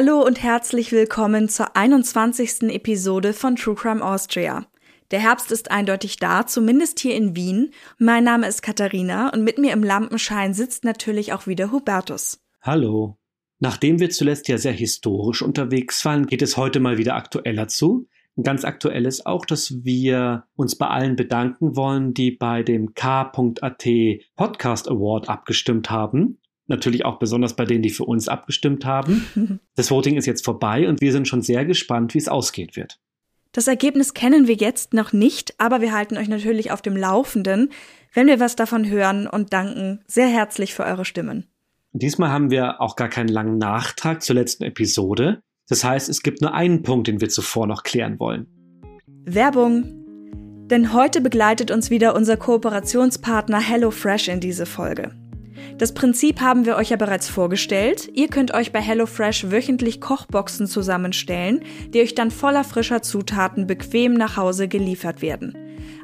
Hallo und herzlich willkommen zur 21. Episode von True Crime Austria. Der Herbst ist eindeutig da, zumindest hier in Wien. Mein Name ist Katharina und mit mir im Lampenschein sitzt natürlich auch wieder Hubertus. Hallo. Nachdem wir zuletzt ja sehr historisch unterwegs waren, geht es heute mal wieder aktueller zu. Ganz aktuell ist auch, dass wir uns bei allen bedanken wollen, die bei dem K.at Podcast Award abgestimmt haben natürlich auch besonders bei denen, die für uns abgestimmt haben. Das Voting ist jetzt vorbei und wir sind schon sehr gespannt, wie es ausgehen wird. Das Ergebnis kennen wir jetzt noch nicht, aber wir halten euch natürlich auf dem Laufenden, wenn wir was davon hören und danken sehr herzlich für eure Stimmen. Diesmal haben wir auch gar keinen langen Nachtrag zur letzten Episode. Das heißt, es gibt nur einen Punkt, den wir zuvor noch klären wollen. Werbung. Denn heute begleitet uns wieder unser Kooperationspartner HelloFresh in diese Folge. Das Prinzip haben wir euch ja bereits vorgestellt. Ihr könnt euch bei HelloFresh wöchentlich Kochboxen zusammenstellen, die euch dann voller frischer Zutaten bequem nach Hause geliefert werden.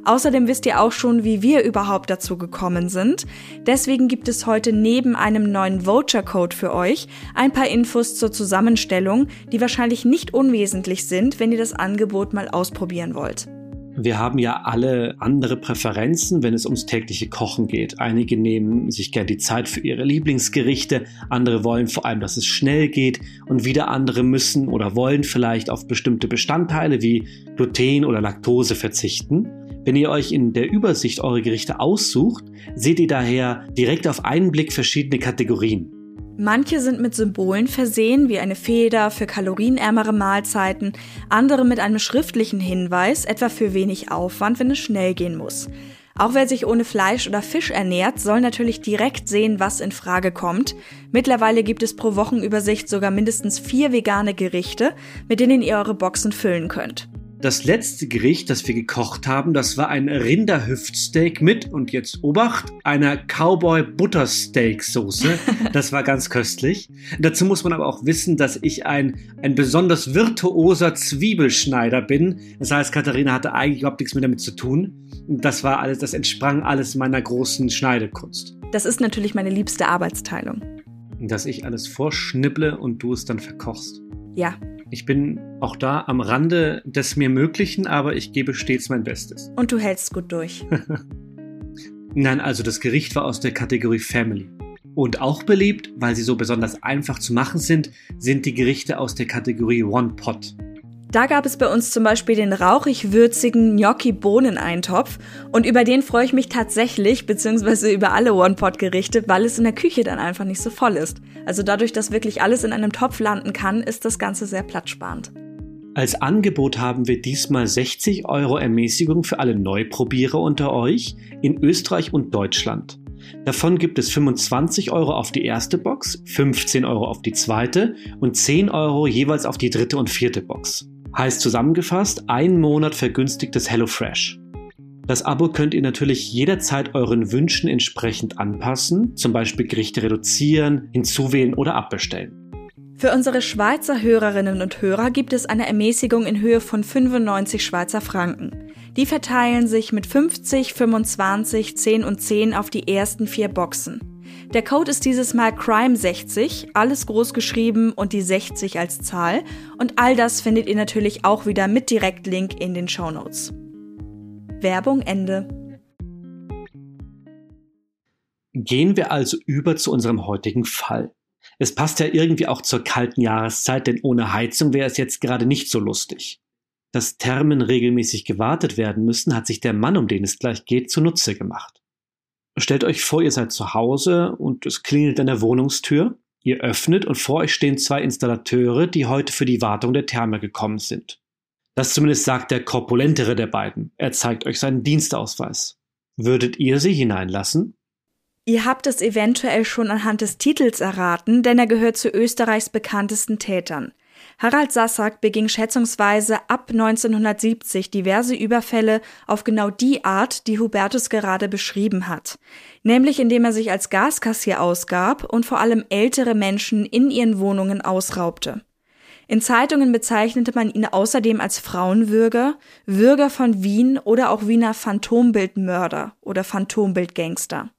Außerdem wisst ihr auch schon, wie wir überhaupt dazu gekommen sind. Deswegen gibt es heute neben einem neuen Voucher-Code für euch ein paar Infos zur Zusammenstellung, die wahrscheinlich nicht unwesentlich sind, wenn ihr das Angebot mal ausprobieren wollt. Wir haben ja alle andere Präferenzen, wenn es ums tägliche Kochen geht. Einige nehmen sich gern die Zeit für ihre Lieblingsgerichte, andere wollen vor allem, dass es schnell geht und wieder andere müssen oder wollen vielleicht auf bestimmte Bestandteile wie Gluten oder Laktose verzichten. Wenn ihr euch in der Übersicht eure Gerichte aussucht, seht ihr daher direkt auf einen Blick verschiedene Kategorien. Manche sind mit Symbolen versehen, wie eine Feder für kalorienärmere Mahlzeiten, andere mit einem schriftlichen Hinweis, etwa für wenig Aufwand, wenn es schnell gehen muss. Auch wer sich ohne Fleisch oder Fisch ernährt, soll natürlich direkt sehen, was in Frage kommt. Mittlerweile gibt es pro Wochenübersicht sogar mindestens vier vegane Gerichte, mit denen ihr eure Boxen füllen könnt. Das letzte Gericht, das wir gekocht haben, das war ein Rinderhüftsteak mit, und jetzt Obacht, einer Cowboy Buttersteak Soße. Das war ganz köstlich. Dazu muss man aber auch wissen, dass ich ein, ein besonders virtuoser Zwiebelschneider bin. Das heißt, Katharina hatte eigentlich überhaupt nichts mehr damit zu tun. Das war alles, das entsprang alles meiner großen Schneidekunst. Das ist natürlich meine liebste Arbeitsteilung. Dass ich alles vorschnibble und du es dann verkochst. Ja, ich bin auch da am Rande des mir Möglichen, aber ich gebe stets mein Bestes. Und du hältst gut durch. Nein, also das Gericht war aus der Kategorie Family. Und auch beliebt, weil sie so besonders einfach zu machen sind, sind die Gerichte aus der Kategorie One Pot. Da gab es bei uns zum Beispiel den rauchig-würzigen Gnocchi-Bohneneintopf und über den freue ich mich tatsächlich, beziehungsweise über alle One-Pot-Gerichte, weil es in der Küche dann einfach nicht so voll ist. Also dadurch, dass wirklich alles in einem Topf landen kann, ist das Ganze sehr platzsparend. Als Angebot haben wir diesmal 60 Euro Ermäßigung für alle Neuprobierer unter euch in Österreich und Deutschland. Davon gibt es 25 Euro auf die erste Box, 15 Euro auf die zweite und 10 Euro jeweils auf die dritte und vierte Box. Heißt zusammengefasst, ein Monat vergünstigtes HelloFresh. Das Abo könnt ihr natürlich jederzeit euren Wünschen entsprechend anpassen, zum Beispiel Gerichte reduzieren, hinzuwählen oder abbestellen. Für unsere Schweizer Hörerinnen und Hörer gibt es eine Ermäßigung in Höhe von 95 Schweizer Franken. Die verteilen sich mit 50, 25, 10 und 10 auf die ersten vier Boxen. Der Code ist dieses Mal Crime60, alles groß geschrieben und die 60 als Zahl. Und all das findet ihr natürlich auch wieder mit Direktlink in den Show Notes. Werbung Ende. Gehen wir also über zu unserem heutigen Fall. Es passt ja irgendwie auch zur kalten Jahreszeit, denn ohne Heizung wäre es jetzt gerade nicht so lustig. Dass Thermen regelmäßig gewartet werden müssen, hat sich der Mann, um den es gleich geht, zunutze gemacht. Stellt euch vor, ihr seid zu Hause und es klingelt an der Wohnungstür. Ihr öffnet und vor euch stehen zwei Installateure, die heute für die Wartung der Therme gekommen sind. Das zumindest sagt der korpulentere der beiden. Er zeigt euch seinen Dienstausweis. Würdet ihr sie hineinlassen? Ihr habt es eventuell schon anhand des Titels erraten, denn er gehört zu Österreichs bekanntesten Tätern. Harald Sassack beging schätzungsweise ab 1970 diverse Überfälle auf genau die Art, die Hubertus gerade beschrieben hat, nämlich indem er sich als Gaskassier ausgab und vor allem ältere Menschen in ihren Wohnungen ausraubte. In Zeitungen bezeichnete man ihn außerdem als Frauenwürger, Würger von Wien oder auch Wiener Phantombildmörder oder Phantombildgangster.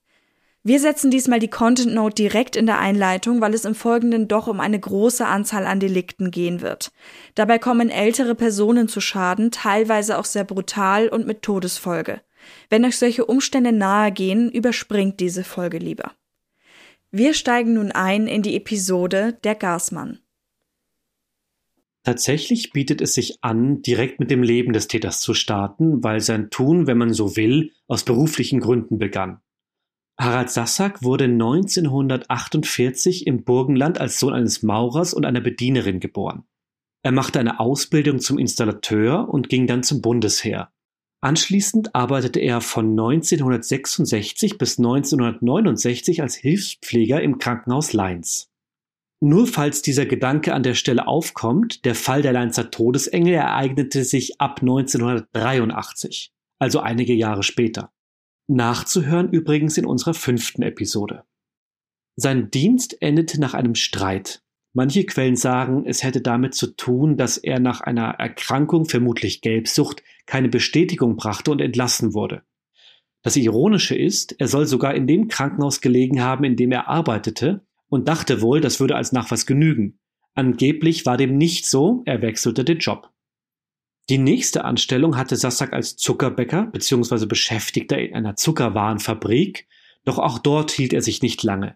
Wir setzen diesmal die Content Note direkt in der Einleitung, weil es im Folgenden doch um eine große Anzahl an Delikten gehen wird. Dabei kommen ältere Personen zu Schaden, teilweise auch sehr brutal und mit Todesfolge. Wenn euch solche Umstände nahe gehen, überspringt diese Folge lieber. Wir steigen nun ein in die Episode Der Gasmann. Tatsächlich bietet es sich an, direkt mit dem Leben des Täters zu starten, weil sein Tun, wenn man so will, aus beruflichen Gründen begann. Harald Sassack wurde 1948 im Burgenland als Sohn eines Maurers und einer Bedienerin geboren. Er machte eine Ausbildung zum Installateur und ging dann zum Bundesheer. Anschließend arbeitete er von 1966 bis 1969 als Hilfspfleger im Krankenhaus Leins. Nur falls dieser Gedanke an der Stelle aufkommt, der Fall der Leinzer Todesengel ereignete sich ab 1983, also einige Jahre später. Nachzuhören übrigens in unserer fünften Episode. Sein Dienst endete nach einem Streit. Manche Quellen sagen, es hätte damit zu tun, dass er nach einer Erkrankung, vermutlich Gelbsucht, keine Bestätigung brachte und entlassen wurde. Das Ironische ist, er soll sogar in dem Krankenhaus gelegen haben, in dem er arbeitete und dachte wohl, das würde als Nachweis genügen. Angeblich war dem nicht so, er wechselte den Job. Die nächste Anstellung hatte Sassak als Zuckerbäcker bzw. Beschäftigter in einer Zuckerwarenfabrik, doch auch dort hielt er sich nicht lange.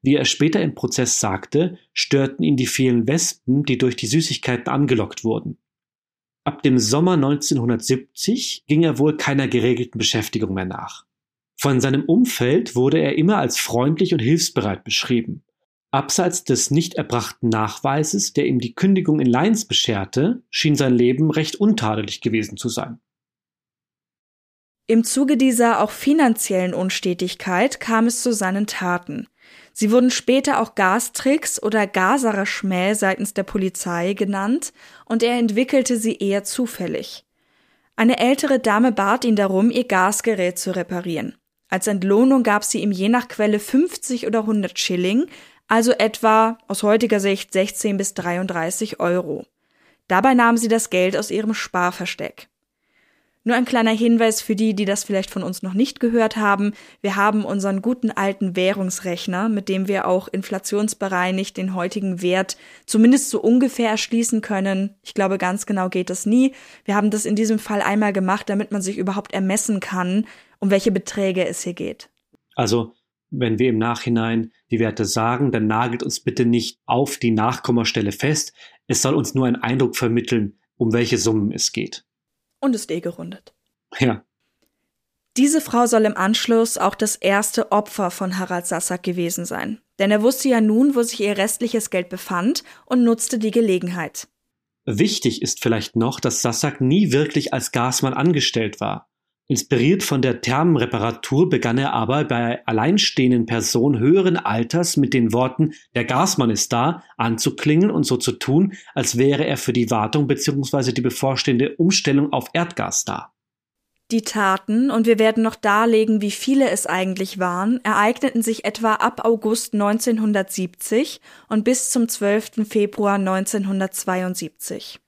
Wie er später im Prozess sagte, störten ihn die vielen Wespen, die durch die Süßigkeiten angelockt wurden. Ab dem Sommer 1970 ging er wohl keiner geregelten Beschäftigung mehr nach. Von seinem Umfeld wurde er immer als freundlich und hilfsbereit beschrieben. Abseits des nicht erbrachten Nachweises, der ihm die Kündigung in Leins bescherte, schien sein Leben recht untadelig gewesen zu sein. Im Zuge dieser auch finanziellen Unstetigkeit kam es zu seinen Taten. Sie wurden später auch Gastricks oder Gaserer Schmäh seitens der Polizei genannt und er entwickelte sie eher zufällig. Eine ältere Dame bat ihn darum, ihr Gasgerät zu reparieren. Als Entlohnung gab sie ihm je nach Quelle 50 oder 100 Schilling, also etwa aus heutiger Sicht 16 bis 33 Euro. Dabei nahm sie das Geld aus ihrem Sparversteck. Nur ein kleiner Hinweis für die, die das vielleicht von uns noch nicht gehört haben. Wir haben unseren guten alten Währungsrechner, mit dem wir auch inflationsbereinigt den heutigen Wert zumindest so ungefähr erschließen können. Ich glaube, ganz genau geht das nie. Wir haben das in diesem Fall einmal gemacht, damit man sich überhaupt ermessen kann, um welche Beträge es hier geht. Also wenn wir im Nachhinein die Werte sagen, dann nagelt uns bitte nicht auf die Nachkommastelle fest. Es soll uns nur einen Eindruck vermitteln, um welche Summen es geht. Und ist eh gerundet. Ja. Diese Frau soll im Anschluss auch das erste Opfer von Harald Sassack gewesen sein. Denn er wusste ja nun, wo sich ihr restliches Geld befand und nutzte die Gelegenheit. Wichtig ist vielleicht noch, dass Sassack nie wirklich als Gasmann angestellt war. Inspiriert von der Thermenreparatur begann er aber bei alleinstehenden Personen höheren Alters mit den Worten Der Gasmann ist da anzuklingen und so zu tun, als wäre er für die Wartung bzw. die bevorstehende Umstellung auf Erdgas da. Die Taten, und wir werden noch darlegen, wie viele es eigentlich waren, ereigneten sich etwa ab August 1970 und bis zum 12. Februar 1972.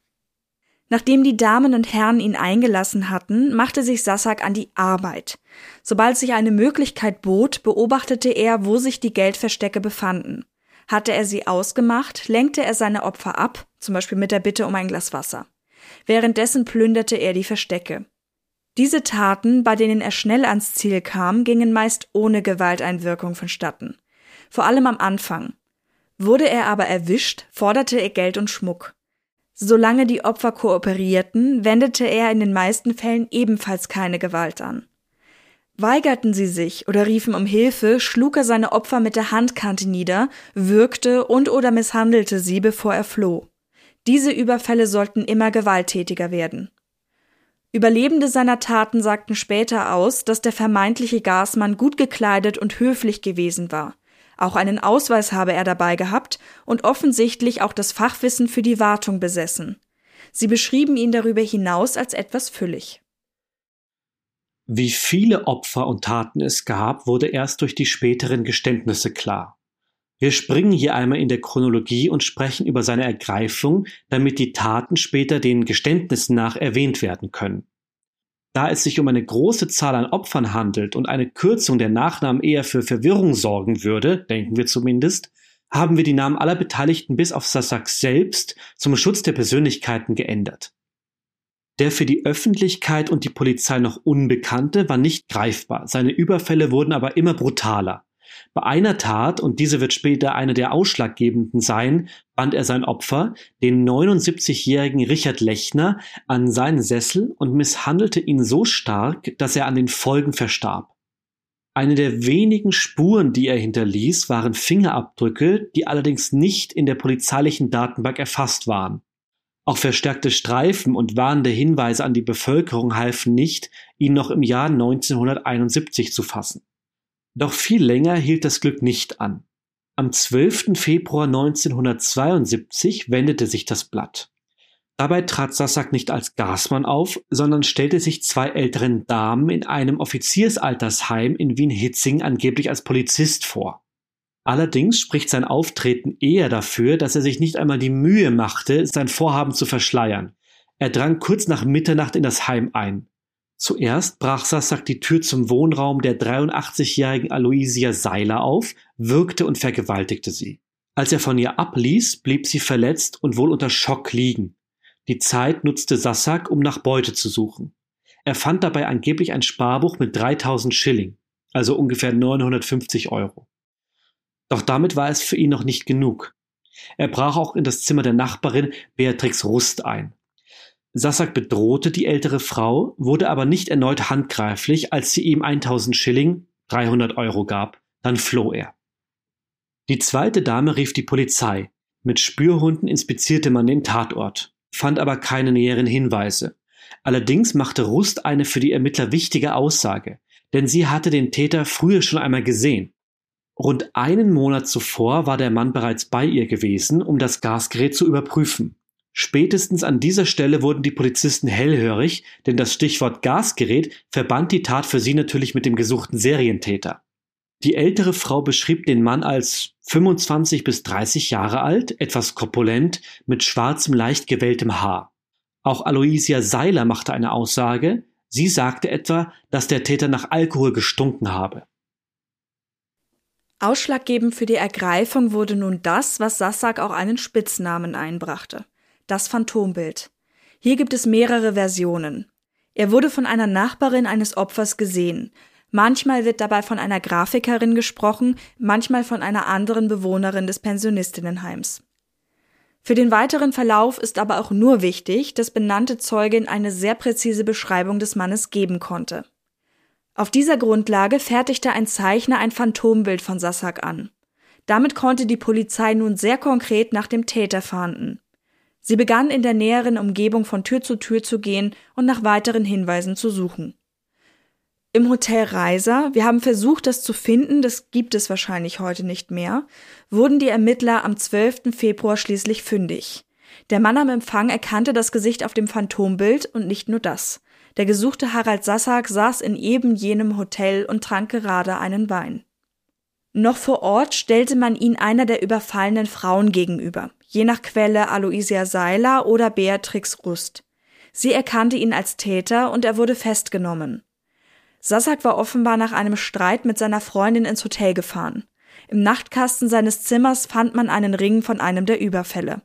Nachdem die Damen und Herren ihn eingelassen hatten, machte sich Sassak an die Arbeit. Sobald sich eine Möglichkeit bot, beobachtete er, wo sich die Geldverstecke befanden. Hatte er sie ausgemacht, lenkte er seine Opfer ab, zum Beispiel mit der Bitte um ein Glas Wasser. Währenddessen plünderte er die Verstecke. Diese Taten, bei denen er schnell ans Ziel kam, gingen meist ohne Gewalteinwirkung vonstatten. Vor allem am Anfang. Wurde er aber erwischt, forderte er Geld und Schmuck. Solange die Opfer kooperierten, wendete er in den meisten Fällen ebenfalls keine Gewalt an. Weigerten sie sich oder riefen um Hilfe, schlug er seine Opfer mit der Handkante nieder, würgte und oder misshandelte sie, bevor er floh. Diese Überfälle sollten immer gewalttätiger werden. Überlebende seiner Taten sagten später aus, dass der vermeintliche Gasmann gut gekleidet und höflich gewesen war. Auch einen Ausweis habe er dabei gehabt und offensichtlich auch das Fachwissen für die Wartung besessen. Sie beschrieben ihn darüber hinaus als etwas füllig. Wie viele Opfer und Taten es gab, wurde erst durch die späteren Geständnisse klar. Wir springen hier einmal in der Chronologie und sprechen über seine Ergreifung, damit die Taten später den Geständnissen nach erwähnt werden können. Da es sich um eine große Zahl an Opfern handelt und eine Kürzung der Nachnamen eher für Verwirrung sorgen würde, denken wir zumindest, haben wir die Namen aller Beteiligten bis auf Sasak selbst zum Schutz der Persönlichkeiten geändert. Der für die Öffentlichkeit und die Polizei noch Unbekannte war nicht greifbar, seine Überfälle wurden aber immer brutaler. Bei einer Tat, und diese wird später eine der ausschlaggebenden sein, band er sein Opfer, den 79-jährigen Richard Lechner, an seinen Sessel und misshandelte ihn so stark, dass er an den Folgen verstarb. Eine der wenigen Spuren, die er hinterließ, waren Fingerabdrücke, die allerdings nicht in der polizeilichen Datenbank erfasst waren. Auch verstärkte Streifen und warnende Hinweise an die Bevölkerung halfen nicht, ihn noch im Jahr 1971 zu fassen. Doch viel länger hielt das Glück nicht an. Am 12. Februar 1972 wendete sich das Blatt. Dabei trat Sassak nicht als Gasmann auf, sondern stellte sich zwei älteren Damen in einem Offiziersaltersheim in Wien-Hitzing angeblich als Polizist vor. Allerdings spricht sein Auftreten eher dafür, dass er sich nicht einmal die Mühe machte, sein Vorhaben zu verschleiern. Er drang kurz nach Mitternacht in das Heim ein. Zuerst brach Sassak die Tür zum Wohnraum der 83-jährigen Aloysia Seiler auf, würgte und vergewaltigte sie. Als er von ihr abließ, blieb sie verletzt und wohl unter Schock liegen. Die Zeit nutzte Sassak, um nach Beute zu suchen. Er fand dabei angeblich ein Sparbuch mit 3000 Schilling, also ungefähr 950 Euro. Doch damit war es für ihn noch nicht genug. Er brach auch in das Zimmer der Nachbarin Beatrix Rust ein. Sassak bedrohte die ältere Frau, wurde aber nicht erneut handgreiflich, als sie ihm 1000 Schilling, 300 Euro gab. Dann floh er. Die zweite Dame rief die Polizei. Mit Spürhunden inspizierte man den Tatort, fand aber keine näheren Hinweise. Allerdings machte Rust eine für die Ermittler wichtige Aussage, denn sie hatte den Täter früher schon einmal gesehen. Rund einen Monat zuvor war der Mann bereits bei ihr gewesen, um das Gasgerät zu überprüfen. Spätestens an dieser Stelle wurden die Polizisten hellhörig, denn das Stichwort Gasgerät verband die Tat für sie natürlich mit dem gesuchten Serientäter. Die ältere Frau beschrieb den Mann als 25 bis 30 Jahre alt, etwas korpulent, mit schwarzem, leicht gewelltem Haar. Auch Aloysia Seiler machte eine Aussage. Sie sagte etwa, dass der Täter nach Alkohol gestunken habe. Ausschlaggebend für die Ergreifung wurde nun das, was Sassak auch einen Spitznamen einbrachte das Phantombild. Hier gibt es mehrere Versionen. Er wurde von einer Nachbarin eines Opfers gesehen. Manchmal wird dabei von einer Grafikerin gesprochen, manchmal von einer anderen Bewohnerin des Pensionistinnenheims. Für den weiteren Verlauf ist aber auch nur wichtig, dass benannte Zeugin eine sehr präzise Beschreibung des Mannes geben konnte. Auf dieser Grundlage fertigte ein Zeichner ein Phantombild von Sassak an. Damit konnte die Polizei nun sehr konkret nach dem Täter fahnden. Sie begann in der näheren Umgebung von Tür zu Tür zu gehen und nach weiteren Hinweisen zu suchen. Im Hotel Reiser, wir haben versucht, das zu finden, das gibt es wahrscheinlich heute nicht mehr, wurden die Ermittler am 12. Februar schließlich fündig. Der Mann am Empfang erkannte das Gesicht auf dem Phantombild und nicht nur das. Der gesuchte Harald Sassak saß in eben jenem Hotel und trank gerade einen Wein. Noch vor Ort stellte man ihn einer der überfallenen Frauen gegenüber je nach Quelle Aloysia Seiler oder Beatrix Rust. Sie erkannte ihn als Täter und er wurde festgenommen. Sassak war offenbar nach einem Streit mit seiner Freundin ins Hotel gefahren. Im Nachtkasten seines Zimmers fand man einen Ring von einem der Überfälle.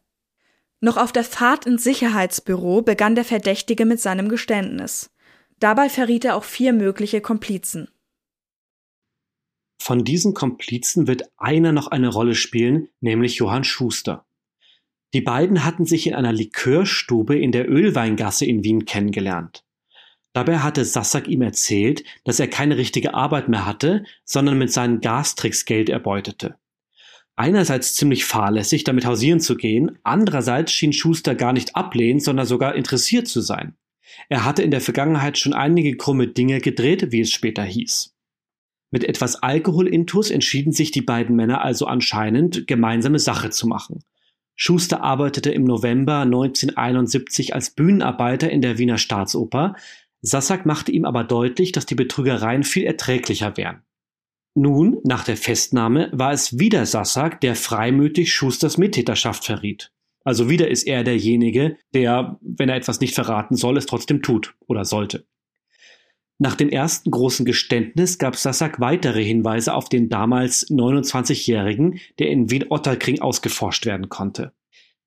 Noch auf der Fahrt ins Sicherheitsbüro begann der Verdächtige mit seinem Geständnis. Dabei verriet er auch vier mögliche Komplizen. Von diesen Komplizen wird einer noch eine Rolle spielen, nämlich Johann Schuster. Die beiden hatten sich in einer Likörstube in der Ölweingasse in Wien kennengelernt. Dabei hatte Sassak ihm erzählt, dass er keine richtige Arbeit mehr hatte, sondern mit seinen Gastricks Geld erbeutete. Einerseits ziemlich fahrlässig, damit hausieren zu gehen, andererseits schien Schuster gar nicht ablehnend, sondern sogar interessiert zu sein. Er hatte in der Vergangenheit schon einige krumme Dinge gedreht, wie es später hieß. Mit etwas Alkoholintus entschieden sich die beiden Männer also anscheinend, gemeinsame Sache zu machen. Schuster arbeitete im November 1971 als Bühnenarbeiter in der Wiener Staatsoper. Sassak machte ihm aber deutlich, dass die Betrügereien viel erträglicher wären. Nun, nach der Festnahme, war es wieder Sassak, der freimütig Schusters Mittäterschaft verriet. Also wieder ist er derjenige, der, wenn er etwas nicht verraten soll, es trotzdem tut oder sollte. Nach dem ersten großen Geständnis gab Sassak weitere Hinweise auf den damals 29-Jährigen, der in Wien-Otterkring ausgeforscht werden konnte.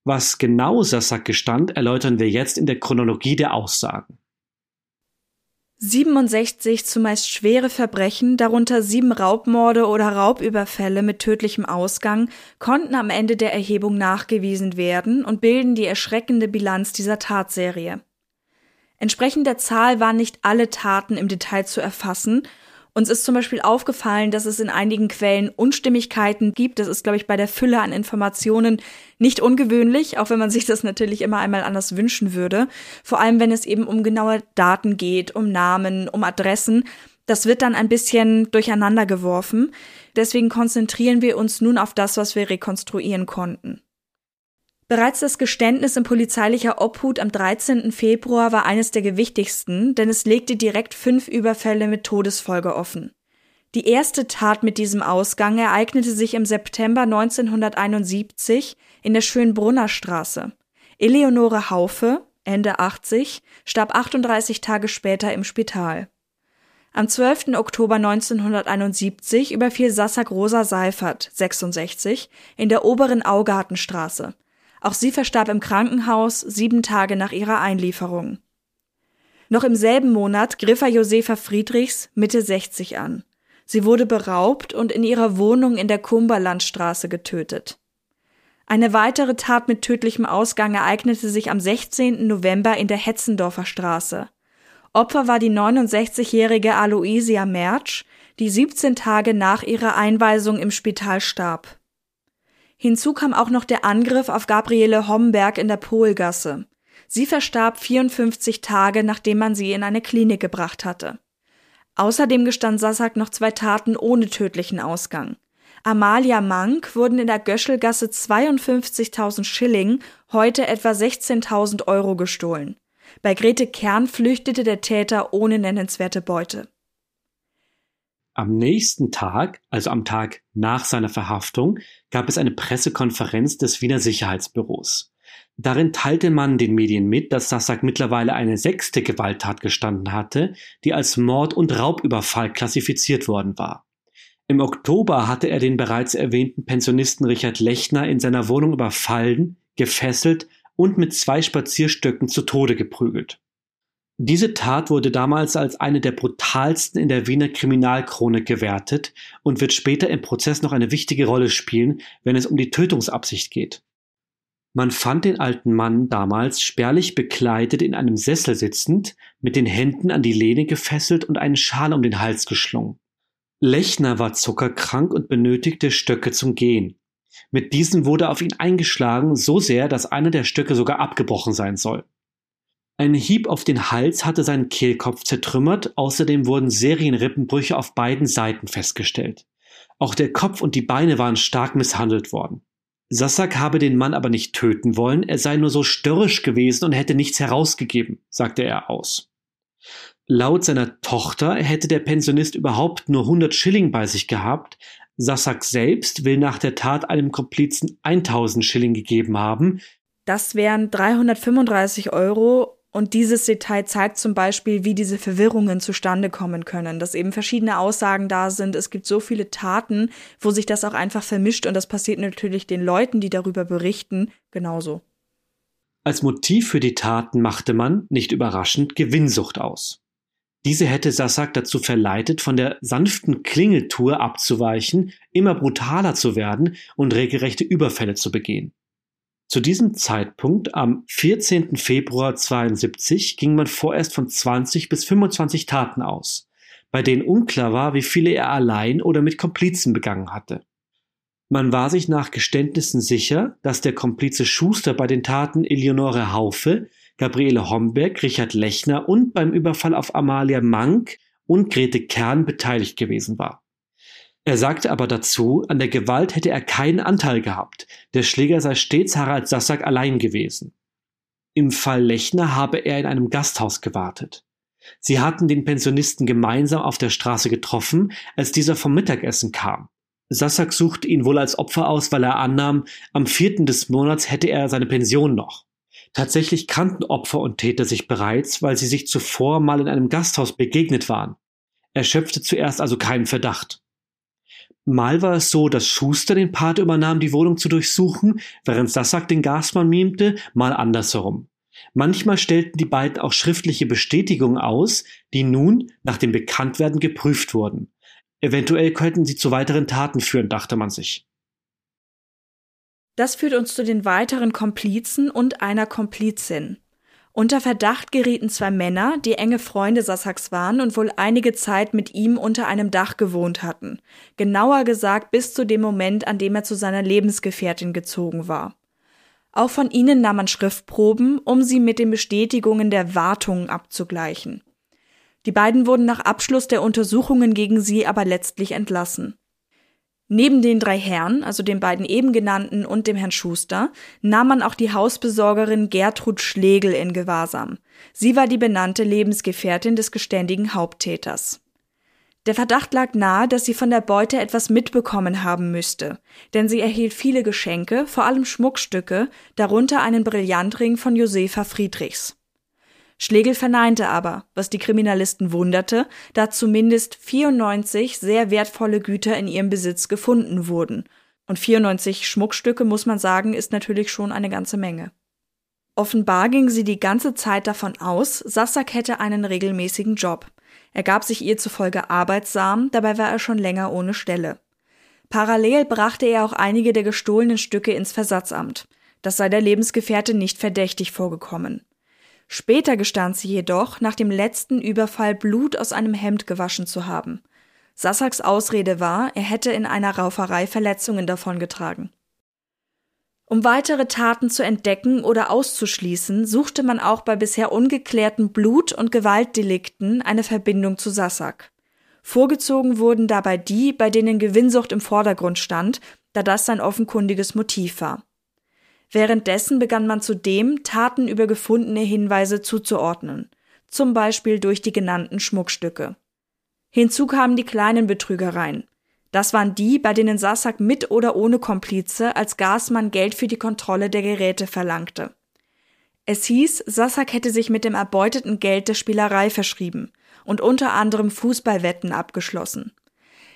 Was genau Sassak gestand, erläutern wir jetzt in der Chronologie der Aussagen. 67 zumeist schwere Verbrechen, darunter sieben Raubmorde oder Raubüberfälle mit tödlichem Ausgang, konnten am Ende der Erhebung nachgewiesen werden und bilden die erschreckende Bilanz dieser Tatserie. Entsprechend der Zahl waren nicht alle Taten im Detail zu erfassen uns ist zum Beispiel aufgefallen, dass es in einigen Quellen Unstimmigkeiten gibt. Das ist, glaube ich, bei der Fülle an Informationen nicht ungewöhnlich, auch wenn man sich das natürlich immer einmal anders wünschen würde. Vor allem, wenn es eben um genaue Daten geht, um Namen, um Adressen. Das wird dann ein bisschen durcheinander geworfen. Deswegen konzentrieren wir uns nun auf das, was wir rekonstruieren konnten. Bereits das Geständnis in polizeilicher Obhut am 13. Februar war eines der gewichtigsten, denn es legte direkt fünf Überfälle mit Todesfolge offen. Die erste Tat mit diesem Ausgang ereignete sich im September 1971 in der Schönbrunner Straße. Eleonore Haufe, Ende 80, starb 38 Tage später im Spital. Am 12. Oktober 1971 überfiel Sassak Rosa Seifert, 66, in der oberen Augartenstraße. Auch sie verstarb im Krankenhaus sieben Tage nach ihrer Einlieferung. Noch im selben Monat griff er Josefa Friedrichs Mitte 60 an. Sie wurde beraubt und in ihrer Wohnung in der Kumberlandstraße getötet. Eine weitere Tat mit tödlichem Ausgang ereignete sich am 16. November in der Hetzendorfer Straße. Opfer war die 69-jährige Aloysia Mertsch, die 17 Tage nach ihrer Einweisung im Spital starb. Hinzu kam auch noch der Angriff auf Gabriele Homberg in der Polgasse. Sie verstarb 54 Tage, nachdem man sie in eine Klinik gebracht hatte. Außerdem gestand Sassak noch zwei Taten ohne tödlichen Ausgang. Amalia Mank wurden in der Göschelgasse 52.000 Schilling, heute etwa 16.000 Euro gestohlen. Bei Grete Kern flüchtete der Täter ohne nennenswerte Beute. Am nächsten Tag, also am Tag nach seiner Verhaftung, gab es eine Pressekonferenz des Wiener Sicherheitsbüros. Darin teilte man den Medien mit, dass Sassak mittlerweile eine sechste Gewalttat gestanden hatte, die als Mord und Raubüberfall klassifiziert worden war. Im Oktober hatte er den bereits erwähnten Pensionisten Richard Lechner in seiner Wohnung überfallen, gefesselt und mit zwei Spazierstöcken zu Tode geprügelt. Diese Tat wurde damals als eine der brutalsten in der Wiener Kriminalchronik gewertet und wird später im Prozess noch eine wichtige Rolle spielen, wenn es um die Tötungsabsicht geht. Man fand den alten Mann damals spärlich bekleidet in einem Sessel sitzend, mit den Händen an die Lehne gefesselt und einen Schal um den Hals geschlungen. Lechner war zuckerkrank und benötigte Stöcke zum Gehen. Mit diesen wurde auf ihn eingeschlagen, so sehr, dass einer der Stöcke sogar abgebrochen sein soll. Ein Hieb auf den Hals hatte seinen Kehlkopf zertrümmert, außerdem wurden Serienrippenbrüche auf beiden Seiten festgestellt. Auch der Kopf und die Beine waren stark misshandelt worden. Sassak habe den Mann aber nicht töten wollen, er sei nur so störrisch gewesen und hätte nichts herausgegeben, sagte er aus. Laut seiner Tochter hätte der Pensionist überhaupt nur 100 Schilling bei sich gehabt. Sassak selbst will nach der Tat einem Komplizen 1000 Schilling gegeben haben. Das wären 335 Euro und dieses Detail zeigt zum Beispiel, wie diese Verwirrungen zustande kommen können, dass eben verschiedene Aussagen da sind. Es gibt so viele Taten, wo sich das auch einfach vermischt und das passiert natürlich den Leuten, die darüber berichten, genauso. Als Motiv für die Taten machte man, nicht überraschend, Gewinnsucht aus. Diese hätte Sassak dazu verleitet, von der sanften Klingeltour abzuweichen, immer brutaler zu werden und regelrechte Überfälle zu begehen. Zu diesem Zeitpunkt, am 14. Februar 72, ging man vorerst von 20 bis 25 Taten aus, bei denen unklar war, wie viele er allein oder mit Komplizen begangen hatte. Man war sich nach Geständnissen sicher, dass der Komplize Schuster bei den Taten Eleonore Haufe, Gabriele Homberg, Richard Lechner und beim Überfall auf Amalia Mank und Grete Kern beteiligt gewesen war. Er sagte aber dazu, an der Gewalt hätte er keinen Anteil gehabt, der Schläger sei stets Harald Sassack allein gewesen. Im Fall Lechner habe er in einem Gasthaus gewartet. Sie hatten den Pensionisten gemeinsam auf der Straße getroffen, als dieser vom Mittagessen kam. Sassak suchte ihn wohl als Opfer aus, weil er annahm, am vierten des Monats hätte er seine Pension noch. Tatsächlich kannten Opfer und Täter sich bereits, weil sie sich zuvor mal in einem Gasthaus begegnet waren. Er schöpfte zuerst also keinen Verdacht. Mal war es so, dass Schuster den Part übernahm, die Wohnung zu durchsuchen, während Sassak den Gasmann mimte, mal andersherum. Manchmal stellten die beiden auch schriftliche Bestätigungen aus, die nun nach dem Bekanntwerden geprüft wurden. Eventuell könnten sie zu weiteren Taten führen, dachte man sich. Das führt uns zu den weiteren Komplizen und einer Komplizin. Unter Verdacht gerieten zwei Männer, die enge Freunde Sassaks waren und wohl einige Zeit mit ihm unter einem Dach gewohnt hatten. Genauer gesagt bis zu dem Moment, an dem er zu seiner Lebensgefährtin gezogen war. Auch von ihnen nahm man Schriftproben, um sie mit den Bestätigungen der Wartungen abzugleichen. Die beiden wurden nach Abschluss der Untersuchungen gegen sie aber letztlich entlassen. Neben den drei Herren, also den beiden eben genannten und dem Herrn Schuster, nahm man auch die Hausbesorgerin Gertrud Schlegel in Gewahrsam. Sie war die benannte Lebensgefährtin des geständigen Haupttäters. Der Verdacht lag nahe, dass sie von der Beute etwas mitbekommen haben müsste, denn sie erhielt viele Geschenke, vor allem Schmuckstücke, darunter einen Brillantring von Josefa Friedrichs. Schlegel verneinte aber, was die Kriminalisten wunderte, da zumindest 94 sehr wertvolle Güter in ihrem Besitz gefunden wurden. Und 94 Schmuckstücke, muss man sagen, ist natürlich schon eine ganze Menge. Offenbar ging sie die ganze Zeit davon aus, Sassak hätte einen regelmäßigen Job. Er gab sich ihr zufolge arbeitsam, dabei war er schon länger ohne Stelle. Parallel brachte er auch einige der gestohlenen Stücke ins Versatzamt. Das sei der Lebensgefährte nicht verdächtig vorgekommen. Später gestand sie jedoch, nach dem letzten Überfall Blut aus einem Hemd gewaschen zu haben. Sassaks Ausrede war, er hätte in einer Rauferei Verletzungen davongetragen. Um weitere Taten zu entdecken oder auszuschließen, suchte man auch bei bisher ungeklärten Blut- und Gewaltdelikten eine Verbindung zu Sassak. Vorgezogen wurden dabei die, bei denen Gewinnsucht im Vordergrund stand, da das sein offenkundiges Motiv war. Währenddessen begann man zudem, Taten über gefundene Hinweise zuzuordnen, zum Beispiel durch die genannten Schmuckstücke. Hinzu kamen die kleinen Betrügereien. Das waren die, bei denen Sassak mit oder ohne Komplize als Gasmann Geld für die Kontrolle der Geräte verlangte. Es hieß, Sassak hätte sich mit dem erbeuteten Geld der Spielerei verschrieben und unter anderem Fußballwetten abgeschlossen.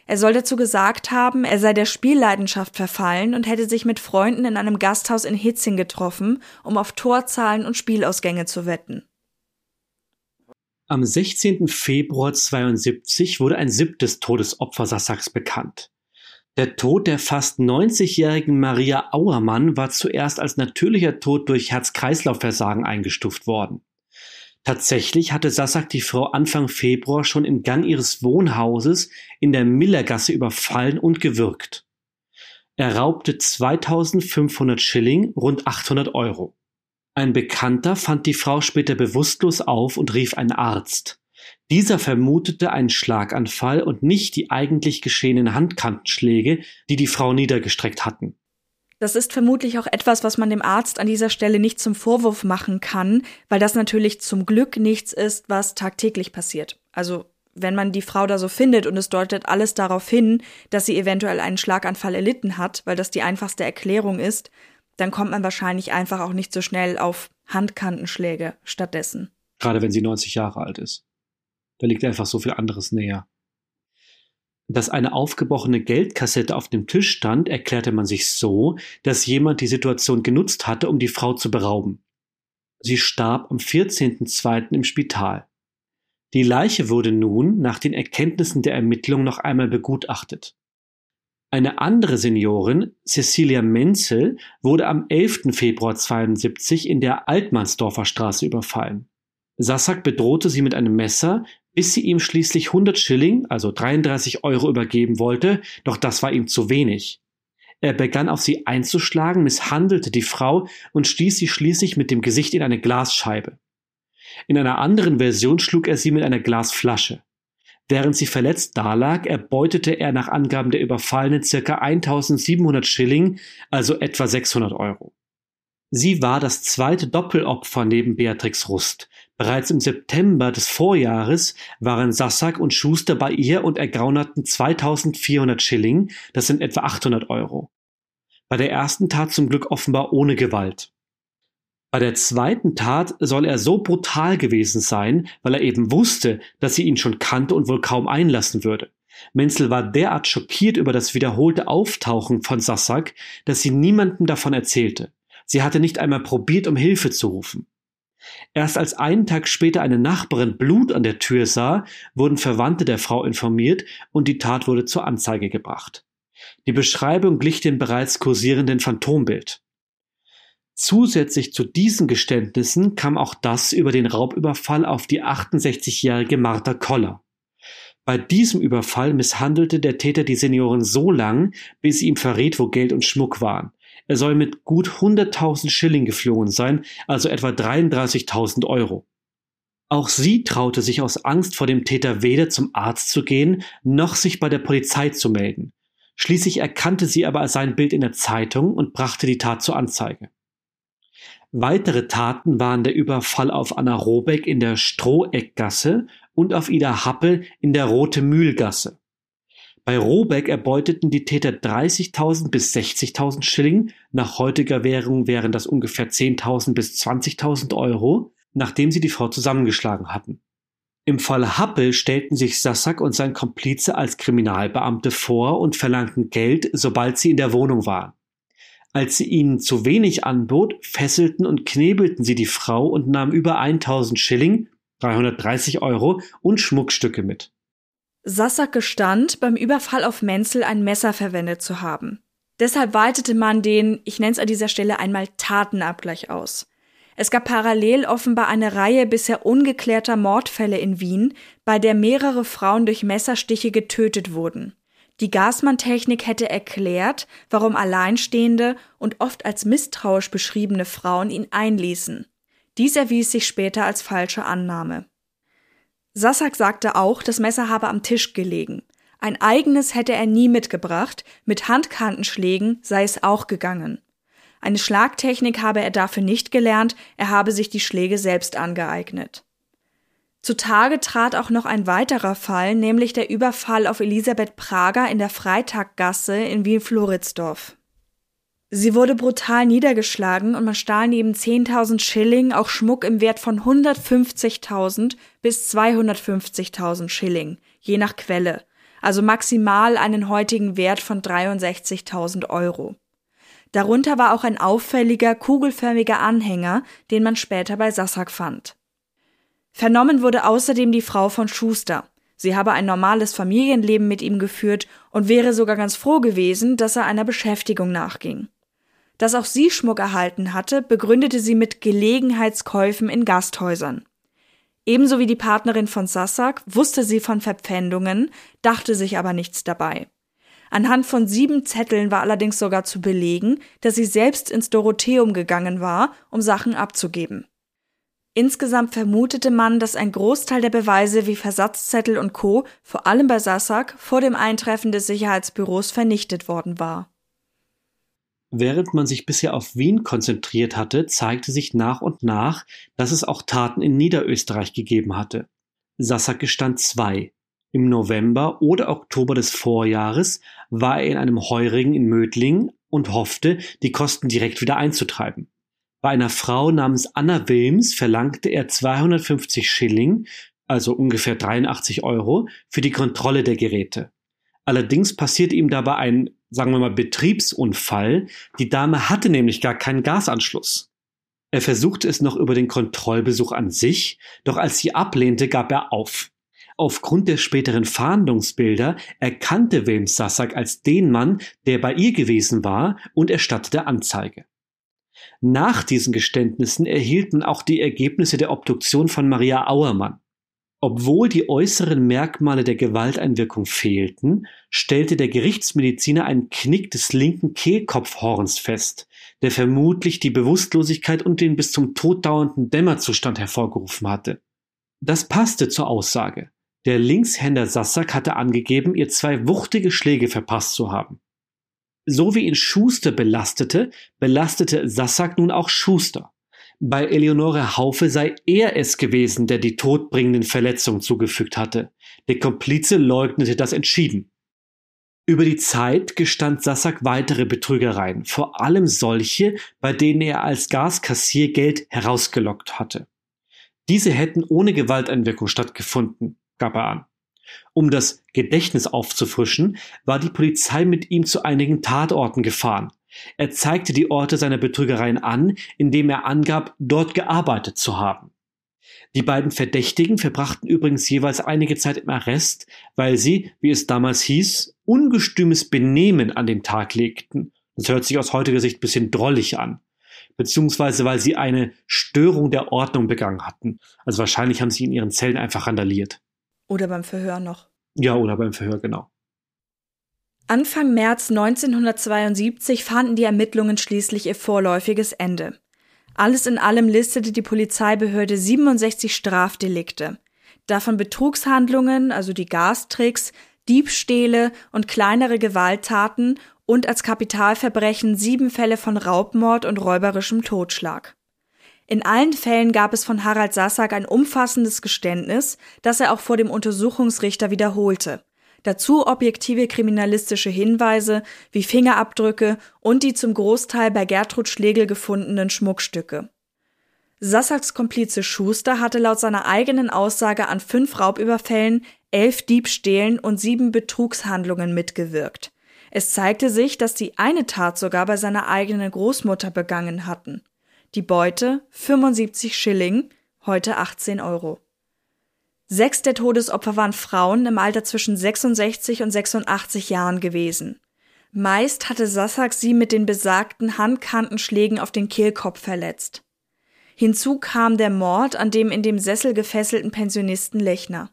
Er soll dazu gesagt haben, er sei der Spielleidenschaft verfallen und hätte sich mit Freunden in einem Gasthaus in Hitzing getroffen, um auf Torzahlen und Spielausgänge zu wetten. Am 16. Februar 72 wurde ein siebtes Todesopfer Sassaks bekannt. Der Tod der fast 90-jährigen Maria Auermann war zuerst als natürlicher Tod durch Herz-Kreislauf-Versagen eingestuft worden. Tatsächlich hatte Sassak die Frau Anfang Februar schon im Gang ihres Wohnhauses in der Millergasse überfallen und gewürgt. Er raubte 2500 Schilling, rund 800 Euro. Ein Bekannter fand die Frau später bewusstlos auf und rief einen Arzt. Dieser vermutete einen Schlaganfall und nicht die eigentlich geschehenen Handkantenschläge, die die Frau niedergestreckt hatten. Das ist vermutlich auch etwas, was man dem Arzt an dieser Stelle nicht zum Vorwurf machen kann, weil das natürlich zum Glück nichts ist, was tagtäglich passiert. Also wenn man die Frau da so findet und es deutet alles darauf hin, dass sie eventuell einen Schlaganfall erlitten hat, weil das die einfachste Erklärung ist, dann kommt man wahrscheinlich einfach auch nicht so schnell auf Handkantenschläge stattdessen. Gerade wenn sie 90 Jahre alt ist. Da liegt einfach so viel anderes näher. Dass eine aufgebrochene Geldkassette auf dem Tisch stand, erklärte man sich so, dass jemand die Situation genutzt hatte, um die Frau zu berauben. Sie starb am 14.02. im Spital. Die Leiche wurde nun nach den Erkenntnissen der Ermittlung noch einmal begutachtet. Eine andere Seniorin, Cecilia Menzel, wurde am 11. Februar 72 in der Altmannsdorfer Straße überfallen. Sassak bedrohte sie mit einem Messer, bis sie ihm schließlich 100 Schilling, also 33 Euro übergeben wollte, doch das war ihm zu wenig. Er begann auf sie einzuschlagen, misshandelte die Frau und stieß sie schließlich mit dem Gesicht in eine Glasscheibe. In einer anderen Version schlug er sie mit einer Glasflasche. Während sie verletzt dalag, erbeutete er nach Angaben der Überfallenen circa 1700 Schilling, also etwa 600 Euro. Sie war das zweite Doppelopfer neben Beatrix Rust. Bereits im September des Vorjahres waren Sassak und Schuster bei ihr und ergraunerten 2400 Schilling, das sind etwa 800 Euro. Bei der ersten Tat zum Glück offenbar ohne Gewalt. Bei der zweiten Tat soll er so brutal gewesen sein, weil er eben wusste, dass sie ihn schon kannte und wohl kaum einlassen würde. Menzel war derart schockiert über das wiederholte Auftauchen von Sassak, dass sie niemandem davon erzählte. Sie hatte nicht einmal probiert, um Hilfe zu rufen. Erst als einen Tag später eine Nachbarin Blut an der Tür sah, wurden Verwandte der Frau informiert und die Tat wurde zur Anzeige gebracht. Die Beschreibung glich dem bereits kursierenden Phantombild. Zusätzlich zu diesen Geständnissen kam auch das über den Raubüberfall auf die 68-jährige Martha Koller. Bei diesem Überfall misshandelte der Täter die Seniorin so lang, bis sie ihm verriet, wo Geld und Schmuck waren. Er soll mit gut 100.000 Schilling geflohen sein, also etwa 33.000 Euro. Auch sie traute sich aus Angst vor dem Täter weder zum Arzt zu gehen, noch sich bei der Polizei zu melden. Schließlich erkannte sie aber sein Bild in der Zeitung und brachte die Tat zur Anzeige. Weitere Taten waren der Überfall auf Anna Robeck in der Stroheckgasse und auf Ida Happel in der Rote Mühlgasse. Bei Robeck erbeuteten die Täter 30.000 bis 60.000 Schilling, nach heutiger Währung wären das ungefähr 10.000 bis 20.000 Euro, nachdem sie die Frau zusammengeschlagen hatten. Im Fall Happel stellten sich Sassak und sein Komplize als Kriminalbeamte vor und verlangten Geld, sobald sie in der Wohnung waren. Als sie ihnen zu wenig anbot, fesselten und knebelten sie die Frau und nahmen über 1000 Schilling, 330 Euro und Schmuckstücke mit. Sassak gestand, beim Überfall auf Menzel ein Messer verwendet zu haben. Deshalb weitete man den, ich nenne es an dieser Stelle einmal Tatenabgleich aus. Es gab parallel offenbar eine Reihe bisher ungeklärter Mordfälle in Wien, bei der mehrere Frauen durch Messerstiche getötet wurden. Die Gasmann-Technik hätte erklärt, warum alleinstehende und oft als misstrauisch beschriebene Frauen ihn einließen. Dies erwies sich später als falsche Annahme. Sassak sagte auch, das Messer habe am Tisch gelegen. Ein eigenes hätte er nie mitgebracht, mit Handkantenschlägen sei es auch gegangen. Eine Schlagtechnik habe er dafür nicht gelernt, er habe sich die Schläge selbst angeeignet. Zutage trat auch noch ein weiterer Fall, nämlich der Überfall auf Elisabeth Prager in der Freitaggasse in Wien-Floridsdorf. Sie wurde brutal niedergeschlagen und man stahl neben 10.000 Schilling auch Schmuck im Wert von 150.000 bis 250.000 Schilling, je nach Quelle, also maximal einen heutigen Wert von 63.000 Euro. Darunter war auch ein auffälliger, kugelförmiger Anhänger, den man später bei Sassak fand. Vernommen wurde außerdem die Frau von Schuster. Sie habe ein normales Familienleben mit ihm geführt und wäre sogar ganz froh gewesen, dass er einer Beschäftigung nachging. Dass auch sie Schmuck erhalten hatte, begründete sie mit Gelegenheitskäufen in Gasthäusern. Ebenso wie die Partnerin von Sassak wusste sie von Verpfändungen, dachte sich aber nichts dabei. Anhand von sieben Zetteln war allerdings sogar zu belegen, dass sie selbst ins Dorotheum gegangen war, um Sachen abzugeben. Insgesamt vermutete man, dass ein Großteil der Beweise wie Versatzzettel und Co. vor allem bei Sassak vor dem Eintreffen des Sicherheitsbüros vernichtet worden war. Während man sich bisher auf Wien konzentriert hatte, zeigte sich nach und nach, dass es auch Taten in Niederösterreich gegeben hatte. Sassak gestand zwei. Im November oder Oktober des Vorjahres war er in einem Heurigen in Mödling und hoffte, die Kosten direkt wieder einzutreiben. Bei einer Frau namens Anna Wilms verlangte er 250 Schilling, also ungefähr 83 Euro, für die Kontrolle der Geräte. Allerdings passierte ihm dabei ein sagen wir mal, Betriebsunfall. Die Dame hatte nämlich gar keinen Gasanschluss. Er versuchte es noch über den Kontrollbesuch an sich, doch als sie ablehnte, gab er auf. Aufgrund der späteren Fahndungsbilder erkannte Wilms Sassak als den Mann, der bei ihr gewesen war und erstattete Anzeige. Nach diesen Geständnissen erhielten auch die Ergebnisse der Obduktion von Maria Auermann. Obwohl die äußeren Merkmale der Gewalteinwirkung fehlten, stellte der Gerichtsmediziner einen Knick des linken Kehlkopfhorns fest, der vermutlich die Bewusstlosigkeit und den bis zum Tod dauernden Dämmerzustand hervorgerufen hatte. Das passte zur Aussage. Der Linkshänder Sassak hatte angegeben, ihr zwei wuchtige Schläge verpasst zu haben. So wie ihn Schuster belastete, belastete Sassak nun auch Schuster. Bei Eleonore Haufe sei er es gewesen, der die todbringenden Verletzungen zugefügt hatte. Der Komplize leugnete das entschieden. Über die Zeit gestand Sassak weitere Betrügereien, vor allem solche, bei denen er als Gaskassier Geld herausgelockt hatte. Diese hätten ohne Gewalteinwirkung stattgefunden, gab er an. Um das Gedächtnis aufzufrischen, war die Polizei mit ihm zu einigen Tatorten gefahren. Er zeigte die Orte seiner Betrügereien an, indem er angab, dort gearbeitet zu haben. Die beiden Verdächtigen verbrachten übrigens jeweils einige Zeit im Arrest, weil sie, wie es damals hieß, ungestümes Benehmen an den Tag legten. Das hört sich aus heutiger Sicht bisschen drollig an. Beziehungsweise weil sie eine Störung der Ordnung begangen hatten. Also wahrscheinlich haben sie in ihren Zellen einfach randaliert. Oder beim Verhör noch. Ja, oder beim Verhör, genau. Anfang März 1972 fanden die Ermittlungen schließlich ihr vorläufiges Ende. Alles in allem listete die Polizeibehörde 67 Strafdelikte. Davon Betrugshandlungen, also die Gastricks, Diebstähle und kleinere Gewalttaten und als Kapitalverbrechen sieben Fälle von Raubmord und räuberischem Totschlag. In allen Fällen gab es von Harald Sassak ein umfassendes Geständnis, das er auch vor dem Untersuchungsrichter wiederholte. Dazu objektive kriminalistische Hinweise wie Fingerabdrücke und die zum Großteil bei Gertrud Schlegel gefundenen Schmuckstücke. Sassaks Komplize Schuster hatte laut seiner eigenen Aussage an fünf Raubüberfällen, elf Diebstählen und sieben Betrugshandlungen mitgewirkt. Es zeigte sich, dass die eine Tat sogar bei seiner eigenen Großmutter begangen hatten. Die Beute 75 Schilling, heute 18 Euro. Sechs der Todesopfer waren Frauen im Alter zwischen 66 und 86 Jahren gewesen. Meist hatte Sassak sie mit den besagten Handkantenschlägen auf den Kehlkopf verletzt. Hinzu kam der Mord an dem in dem Sessel gefesselten Pensionisten Lechner.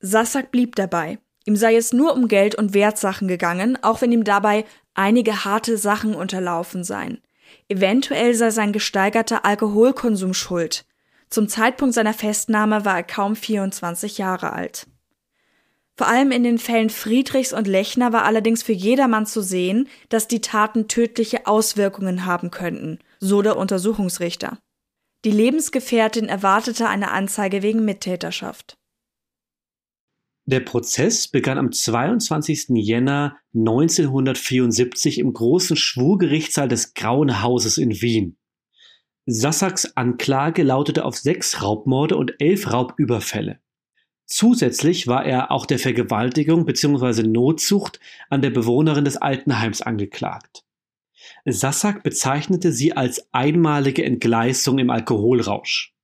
Sassak blieb dabei. Ihm sei es nur um Geld und Wertsachen gegangen, auch wenn ihm dabei einige harte Sachen unterlaufen seien. Eventuell sei sein gesteigerter Alkoholkonsum schuld. Zum Zeitpunkt seiner Festnahme war er kaum 24 Jahre alt. Vor allem in den Fällen Friedrichs und Lechner war allerdings für jedermann zu sehen, dass die Taten tödliche Auswirkungen haben könnten, so der Untersuchungsrichter. Die Lebensgefährtin erwartete eine Anzeige wegen Mittäterschaft. Der Prozess begann am 22. Jänner 1974 im großen Schwurgerichtssaal des Grauen Hauses in Wien. Sassaks Anklage lautete auf sechs Raubmorde und elf Raubüberfälle. Zusätzlich war er auch der Vergewaltigung bzw. Notzucht an der Bewohnerin des Altenheims angeklagt. Sassak bezeichnete sie als einmalige Entgleisung im Alkoholrausch.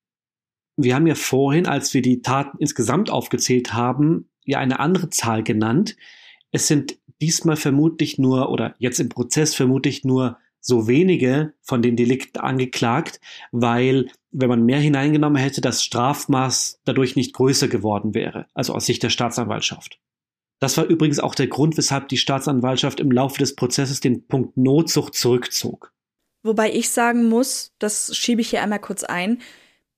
Wir haben ja vorhin, als wir die Taten insgesamt aufgezählt haben, ja eine andere Zahl genannt. Es sind diesmal vermutlich nur oder jetzt im Prozess vermutlich nur so wenige von den Delikten angeklagt, weil wenn man mehr hineingenommen hätte, das Strafmaß dadurch nicht größer geworden wäre, also aus Sicht der Staatsanwaltschaft. Das war übrigens auch der Grund, weshalb die Staatsanwaltschaft im Laufe des Prozesses den Punkt Notzucht zurückzog. Wobei ich sagen muss, das schiebe ich hier einmal kurz ein,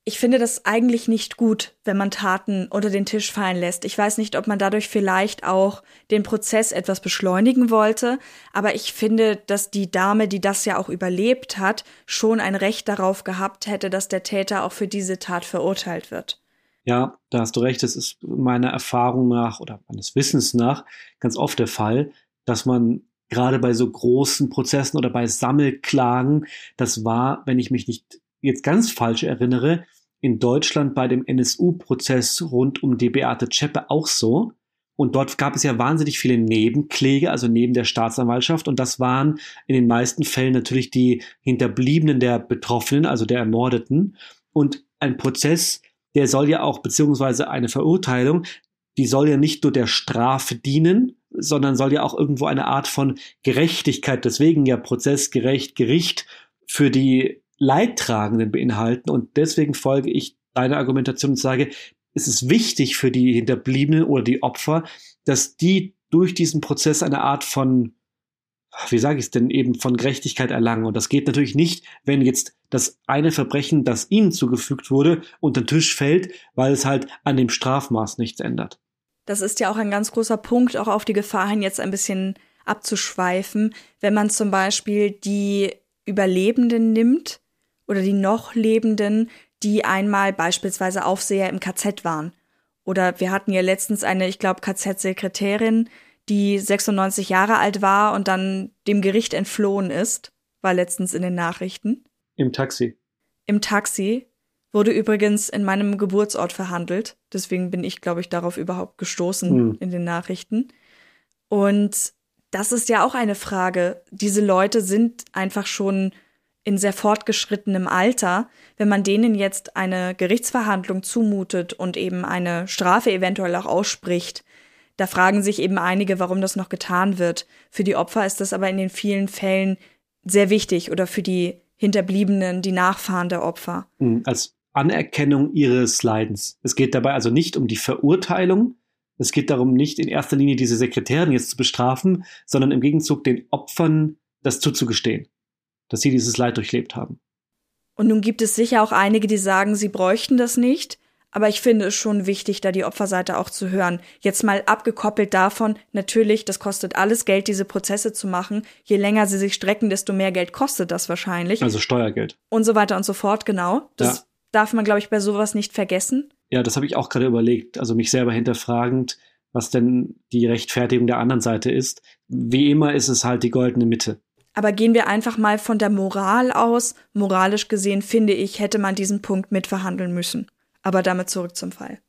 ich finde das eigentlich nicht gut, wenn man Taten unter den Tisch fallen lässt. Ich weiß nicht, ob man dadurch vielleicht auch den Prozess etwas beschleunigen wollte, aber ich finde, dass die Dame, die das ja auch überlebt hat, schon ein Recht darauf gehabt hätte, dass der Täter auch für diese Tat verurteilt wird. Ja, da hast du recht. Es ist meiner Erfahrung nach oder meines Wissens nach ganz oft der Fall, dass man gerade bei so großen Prozessen oder bei Sammelklagen, das war, wenn ich mich nicht jetzt ganz falsch erinnere, in Deutschland bei dem NSU-Prozess rund um die Beate Zschäpe auch so. Und dort gab es ja wahnsinnig viele Nebenkläger, also neben der Staatsanwaltschaft. Und das waren in den meisten Fällen natürlich die Hinterbliebenen der Betroffenen, also der Ermordeten. Und ein Prozess, der soll ja auch, beziehungsweise eine Verurteilung, die soll ja nicht nur der Strafe dienen, sondern soll ja auch irgendwo eine Art von Gerechtigkeit, deswegen ja prozessgerecht Gericht für die Leidtragenden beinhalten. Und deswegen folge ich deiner Argumentation und sage, es ist wichtig für die Hinterbliebenen oder die Opfer, dass die durch diesen Prozess eine Art von, wie sage ich es denn, eben von Gerechtigkeit erlangen. Und das geht natürlich nicht, wenn jetzt das eine Verbrechen, das ihnen zugefügt wurde, unter den Tisch fällt, weil es halt an dem Strafmaß nichts ändert. Das ist ja auch ein ganz großer Punkt, auch auf die Gefahr hin, jetzt ein bisschen abzuschweifen, wenn man zum Beispiel die Überlebenden nimmt oder die noch Lebenden, die einmal beispielsweise Aufseher im KZ waren. Oder wir hatten ja letztens eine, ich glaube, KZ-Sekretärin, die 96 Jahre alt war und dann dem Gericht entflohen ist, war letztens in den Nachrichten. Im Taxi. Im Taxi. Wurde übrigens in meinem Geburtsort verhandelt. Deswegen bin ich, glaube ich, darauf überhaupt gestoßen hm. in den Nachrichten. Und das ist ja auch eine Frage. Diese Leute sind einfach schon in sehr fortgeschrittenem Alter. Wenn man denen jetzt eine Gerichtsverhandlung zumutet und eben eine Strafe eventuell auch ausspricht, da fragen sich eben einige, warum das noch getan wird. Für die Opfer ist das aber in den vielen Fällen sehr wichtig oder für die Hinterbliebenen, die Nachfahren der Opfer. Hm, als Anerkennung ihres Leidens. Es geht dabei also nicht um die Verurteilung, es geht darum, nicht in erster Linie diese Sekretärin jetzt zu bestrafen, sondern im Gegenzug den Opfern das zuzugestehen, dass sie dieses Leid durchlebt haben. Und nun gibt es sicher auch einige, die sagen, sie bräuchten das nicht. Aber ich finde es schon wichtig, da die Opferseite auch zu hören. Jetzt mal abgekoppelt davon, natürlich, das kostet alles Geld, diese Prozesse zu machen. Je länger sie sich strecken, desto mehr Geld kostet das wahrscheinlich. Also Steuergeld. Und so weiter und so fort, genau. Das ja. darf man, glaube ich, bei sowas nicht vergessen. Ja, das habe ich auch gerade überlegt, also mich selber hinterfragend, was denn die Rechtfertigung der anderen Seite ist. Wie immer ist es halt die goldene Mitte. Aber gehen wir einfach mal von der Moral aus. Moralisch gesehen finde ich, hätte man diesen Punkt mitverhandeln müssen. Aber damit zurück zum Fall.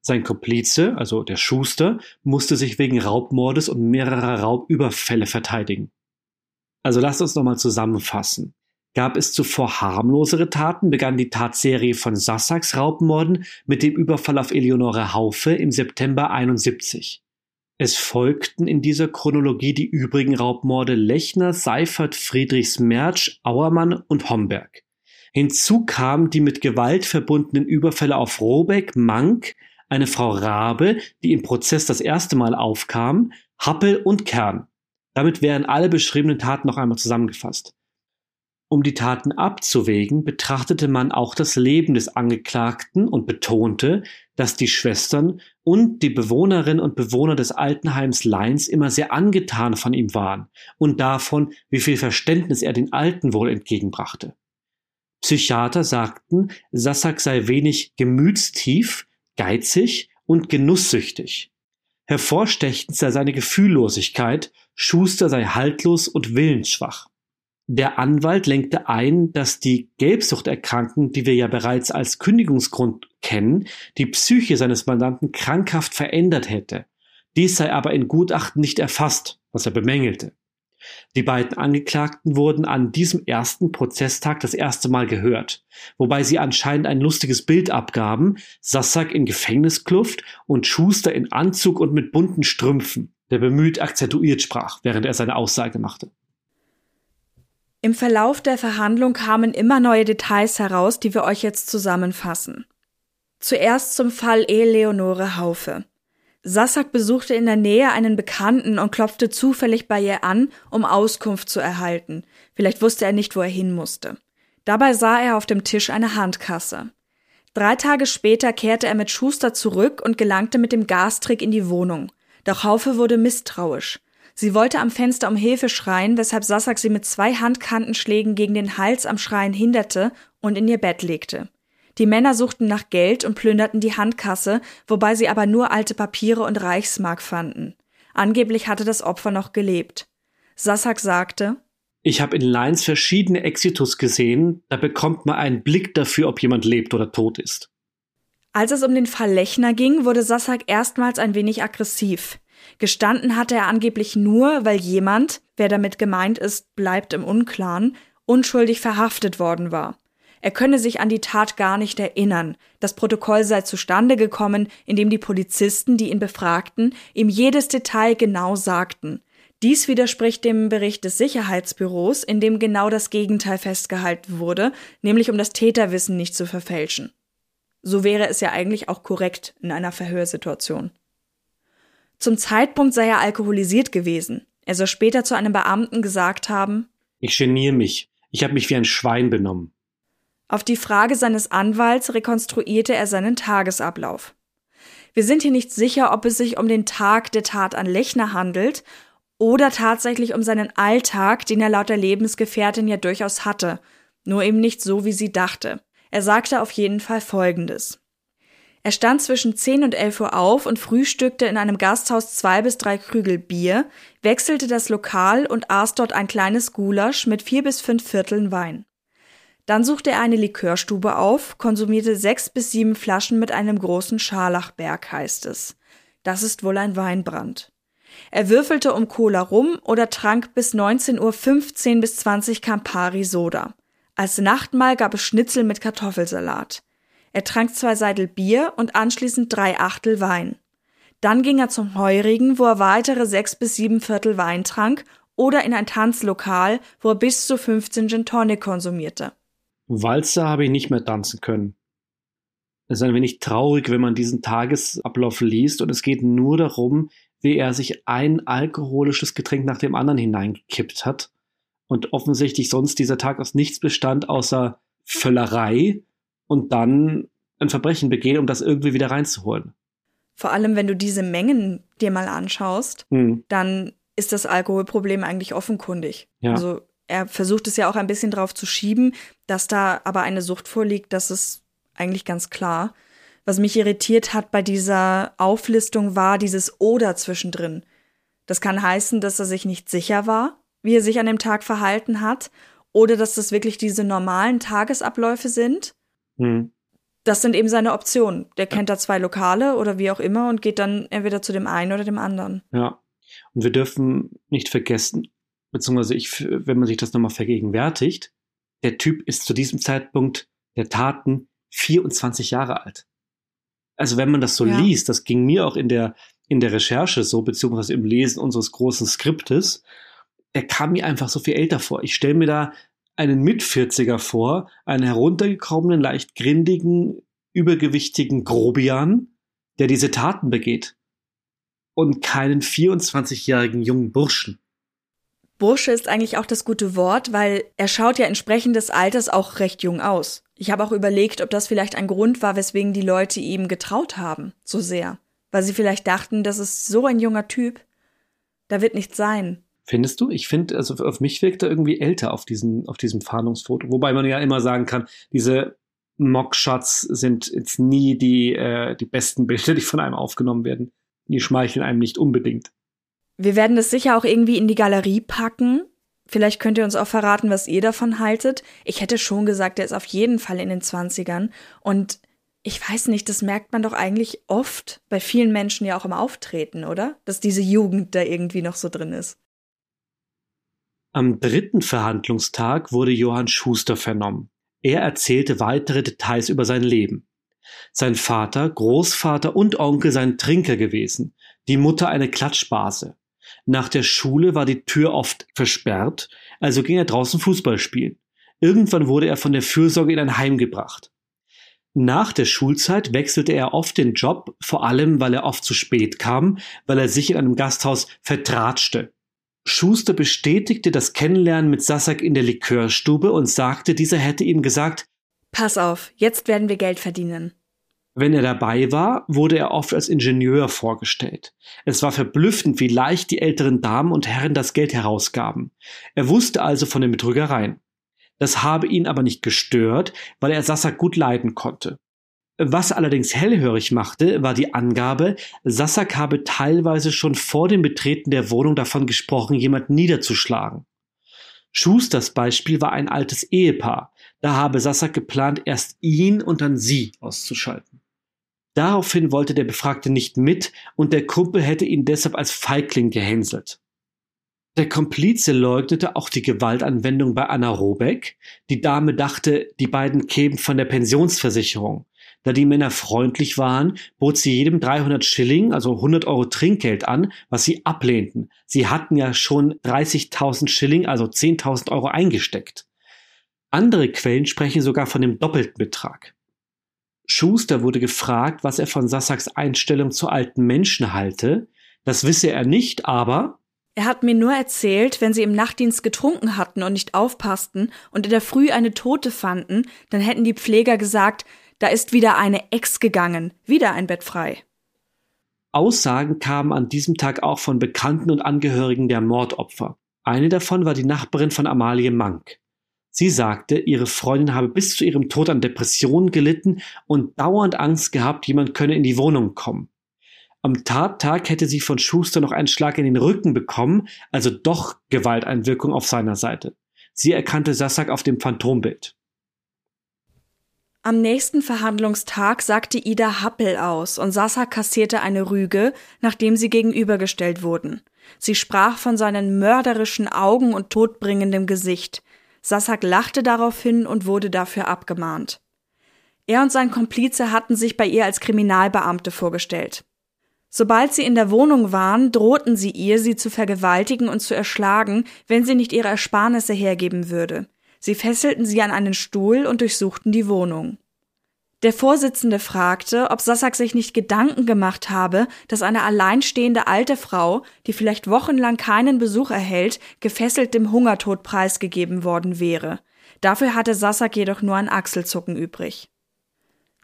Sein Komplize, also der Schuster, musste sich wegen Raubmordes und mehrerer Raubüberfälle verteidigen. Also lasst uns nochmal zusammenfassen. Gab es zuvor harmlosere Taten, begann die Tatserie von Sassaks Raubmorden mit dem Überfall auf Eleonore Haufe im September 71. Es folgten in dieser Chronologie die übrigen Raubmorde Lechner, Seifert, Friedrichs Mersch, Auermann und Homberg. Hinzu kamen die mit Gewalt verbundenen Überfälle auf Robeck, Mank, eine Frau Rabe, die im Prozess das erste Mal aufkam, Happel und Kern. Damit wären alle beschriebenen Taten noch einmal zusammengefasst. Um die Taten abzuwägen, betrachtete man auch das Leben des Angeklagten und betonte, dass die Schwestern und die Bewohnerinnen und Bewohner des Altenheims Leins immer sehr angetan von ihm waren und davon, wie viel Verständnis er den Alten wohl entgegenbrachte. Psychiater sagten, Sassak sei wenig gemütstief, geizig und genusssüchtig. Hervorstechend sei seine Gefühllosigkeit, Schuster sei haltlos und willensschwach. Der Anwalt lenkte ein, dass die Gelbsuchterkrankung, die wir ja bereits als Kündigungsgrund kennen, die Psyche seines Mandanten krankhaft verändert hätte. Dies sei aber in Gutachten nicht erfasst, was er bemängelte. Die beiden Angeklagten wurden an diesem ersten Prozesstag das erste Mal gehört, wobei sie anscheinend ein lustiges Bild abgaben, Sassak in Gefängniskluft und Schuster in Anzug und mit bunten Strümpfen, der bemüht akzentuiert sprach, während er seine Aussage machte. Im Verlauf der Verhandlung kamen immer neue Details heraus, die wir euch jetzt zusammenfassen. Zuerst zum Fall Eleonore Haufe. Sassak besuchte in der Nähe einen Bekannten und klopfte zufällig bei ihr an, um Auskunft zu erhalten. Vielleicht wusste er nicht, wo er hin musste. Dabei sah er auf dem Tisch eine Handkasse. Drei Tage später kehrte er mit Schuster zurück und gelangte mit dem Gastrick in die Wohnung. Doch Haufe wurde misstrauisch. Sie wollte am Fenster um Hilfe schreien, weshalb Sassak sie mit zwei Handkantenschlägen gegen den Hals am Schreien hinderte und in ihr Bett legte. Die Männer suchten nach Geld und plünderten die Handkasse, wobei sie aber nur alte Papiere und Reichsmark fanden. Angeblich hatte das Opfer noch gelebt. Sassak sagte, ich habe in Lines verschiedene Exitus gesehen, da bekommt man einen Blick dafür, ob jemand lebt oder tot ist. Als es um den Fall Lechner ging, wurde Sassak erstmals ein wenig aggressiv. Gestanden hatte er angeblich nur, weil jemand, wer damit gemeint ist, bleibt im Unklaren, unschuldig verhaftet worden war. Er könne sich an die Tat gar nicht erinnern. Das Protokoll sei zustande gekommen, indem die Polizisten, die ihn befragten, ihm jedes Detail genau sagten. Dies widerspricht dem Bericht des Sicherheitsbüros, in dem genau das Gegenteil festgehalten wurde, nämlich um das Täterwissen nicht zu verfälschen. So wäre es ja eigentlich auch korrekt in einer Verhörsituation. Zum Zeitpunkt sei er alkoholisiert gewesen. Er soll später zu einem Beamten gesagt haben, Ich geniere mich. Ich habe mich wie ein Schwein benommen. Auf die Frage seines Anwalts rekonstruierte er seinen Tagesablauf. Wir sind hier nicht sicher, ob es sich um den Tag der Tat an Lechner handelt oder tatsächlich um seinen Alltag, den er laut der Lebensgefährtin ja durchaus hatte, nur eben nicht so, wie sie dachte. Er sagte auf jeden Fall Folgendes. Er stand zwischen 10 und 11 Uhr auf und frühstückte in einem Gasthaus zwei bis drei Krügel Bier, wechselte das Lokal und aß dort ein kleines Gulasch mit vier bis fünf Vierteln Wein. Dann suchte er eine Likörstube auf, konsumierte sechs bis sieben Flaschen mit einem großen Scharlachberg, heißt es. Das ist wohl ein Weinbrand. Er würfelte um Cola rum oder trank bis 19 Uhr 15 bis 20 Campari Soda. Als Nachtmahl gab es Schnitzel mit Kartoffelsalat. Er trank zwei Seidel Bier und anschließend drei Achtel Wein. Dann ging er zum Heurigen, wo er weitere sechs bis sieben Viertel Wein trank oder in ein Tanzlokal, wo er bis zu 15 Gin Tonic konsumierte. Walzer habe ich nicht mehr tanzen können. Es ist ein wenig traurig, wenn man diesen Tagesablauf liest und es geht nur darum, wie er sich ein alkoholisches Getränk nach dem anderen hineingekippt hat und offensichtlich sonst dieser Tag aus nichts bestand außer Völlerei und dann ein Verbrechen begehen, um das irgendwie wieder reinzuholen. Vor allem, wenn du diese Mengen dir mal anschaust, Hm. dann ist das Alkoholproblem eigentlich offenkundig. Ja. Also er versucht es ja auch ein bisschen drauf zu schieben, dass da aber eine Sucht vorliegt, das ist eigentlich ganz klar. Was mich irritiert hat bei dieser Auflistung war dieses Oder zwischendrin. Das kann heißen, dass er sich nicht sicher war, wie er sich an dem Tag verhalten hat, oder dass das wirklich diese normalen Tagesabläufe sind. Hm. Das sind eben seine Optionen. Der kennt da zwei Lokale oder wie auch immer und geht dann entweder zu dem einen oder dem anderen. Ja. Und wir dürfen nicht vergessen, beziehungsweise ich, wenn man sich das nochmal vergegenwärtigt, der Typ ist zu diesem Zeitpunkt der Taten 24 Jahre alt. Also wenn man das so Ja. liest, das ging mir auch in der, in der Recherche so, beziehungsweise im Lesen unseres großen Skriptes, der kam mir einfach so viel älter vor. Ich stelle mir da einen Mit-40er vor, einen heruntergekommenen, leicht grindigen, übergewichtigen Grobian, der diese Taten begeht. Und keinen 24-jährigen jungen Burschen. Bursche ist eigentlich auch das gute Wort, weil er schaut ja entsprechend des Alters auch recht jung aus. Ich habe auch überlegt, ob das vielleicht ein Grund war, weswegen die Leute ihm getraut haben, so sehr. Weil sie vielleicht dachten, das ist so ein junger Typ, da wird nichts sein. Findest du? Ich finde, also auf mich wirkt er irgendwie älter auf, diesen, auf diesem Fahndungsfoto. Wobei man ja immer sagen kann, diese Mockshots sind jetzt nie die, äh, die besten Bilder, die von einem aufgenommen werden. Die schmeicheln einem nicht unbedingt. Wir werden das sicher auch irgendwie in die Galerie packen. Vielleicht könnt ihr uns auch verraten, was ihr davon haltet. Ich hätte schon gesagt, er ist auf jeden Fall in den 20ern. Und ich weiß nicht, das merkt man doch eigentlich oft bei vielen Menschen ja auch im Auftreten, oder? Dass diese Jugend da irgendwie noch so drin ist. Am dritten Verhandlungstag wurde Johann Schuster vernommen. Er erzählte weitere Details über sein Leben. Sein Vater, Großvater und Onkel seien Trinker gewesen, die Mutter eine Klatschbase. Nach der Schule war die Tür oft versperrt, also ging er draußen Fußball spielen. Irgendwann wurde er von der Fürsorge in ein Heim gebracht. Nach der Schulzeit wechselte er oft den Job, vor allem weil er oft zu spät kam, weil er sich in einem Gasthaus vertratschte. Schuster bestätigte das Kennenlernen mit Sassak in der Likörstube und sagte, dieser hätte ihm gesagt, Pass auf, jetzt werden wir Geld verdienen. wenn er dabei war, wurde er oft als Ingenieur vorgestellt. Es war verblüffend, wie leicht die älteren Damen und Herren das Geld herausgaben. Er wusste also von den Betrügereien. Das habe ihn aber nicht gestört, weil er Sassak gut leiden konnte. Was allerdings hellhörig machte, war die Angabe, Sassak habe teilweise schon vor dem Betreten der Wohnung davon gesprochen, jemanden niederzuschlagen. Schusters Beispiel war ein altes Ehepaar. Da habe Sassak geplant, erst ihn und dann sie auszuschalten. Daraufhin wollte der Befragte nicht mit und der Kumpel hätte ihn deshalb als Feigling gehänselt. Der Komplize leugnete auch die Gewaltanwendung bei Anna Robeck. Die Dame dachte, die beiden kämen von der Pensionsversicherung. Da die Männer freundlich waren, bot sie jedem 300 Schilling, also 100 Euro Trinkgeld an, was sie ablehnten. Sie hatten ja schon 30.000 Schilling, also 10.000 Euro eingesteckt. Andere Quellen sprechen sogar von dem doppelten Betrag. Schuster wurde gefragt, was er von Sassaks Einstellung zu alten Menschen halte. Das wisse er nicht, aber er hat mir nur erzählt, wenn sie im Nachtdienst getrunken hatten und nicht aufpassten und in der Früh eine Tote fanden, dann hätten die Pfleger gesagt, da ist wieder eine Ex gegangen, wieder ein Bett frei. Aussagen kamen an diesem Tag auch von Bekannten und Angehörigen der Mordopfer. Eine davon war die Nachbarin von Amalie Mank. Sie sagte, ihre Freundin habe bis zu ihrem Tod an Depressionen gelitten und dauernd Angst gehabt, jemand könne in die Wohnung kommen. Am Tattag hätte sie von Schuster noch einen Schlag in den Rücken bekommen, also doch Gewalteinwirkung auf seiner Seite. Sie erkannte Sassak auf dem Phantombild. Am nächsten Verhandlungstag sagte Ida Happel aus und Sasa kassierte eine Rüge, nachdem sie gegenübergestellt wurden. Sie sprach von seinen mörderischen Augen und todbringendem Gesicht. Sassak lachte daraufhin und wurde dafür abgemahnt. Er und sein Komplize hatten sich bei ihr als Kriminalbeamte vorgestellt. Sobald sie in der Wohnung waren, drohten sie ihr, sie zu vergewaltigen und zu erschlagen, wenn sie nicht ihre Ersparnisse hergeben würde. Sie fesselten sie an einen Stuhl und durchsuchten die Wohnung. Der Vorsitzende fragte, ob Sassak sich nicht Gedanken gemacht habe, dass eine alleinstehende alte Frau, die vielleicht wochenlang keinen Besuch erhält, gefesselt dem Hungertod preisgegeben worden wäre. Dafür hatte Sassak jedoch nur ein Achselzucken übrig.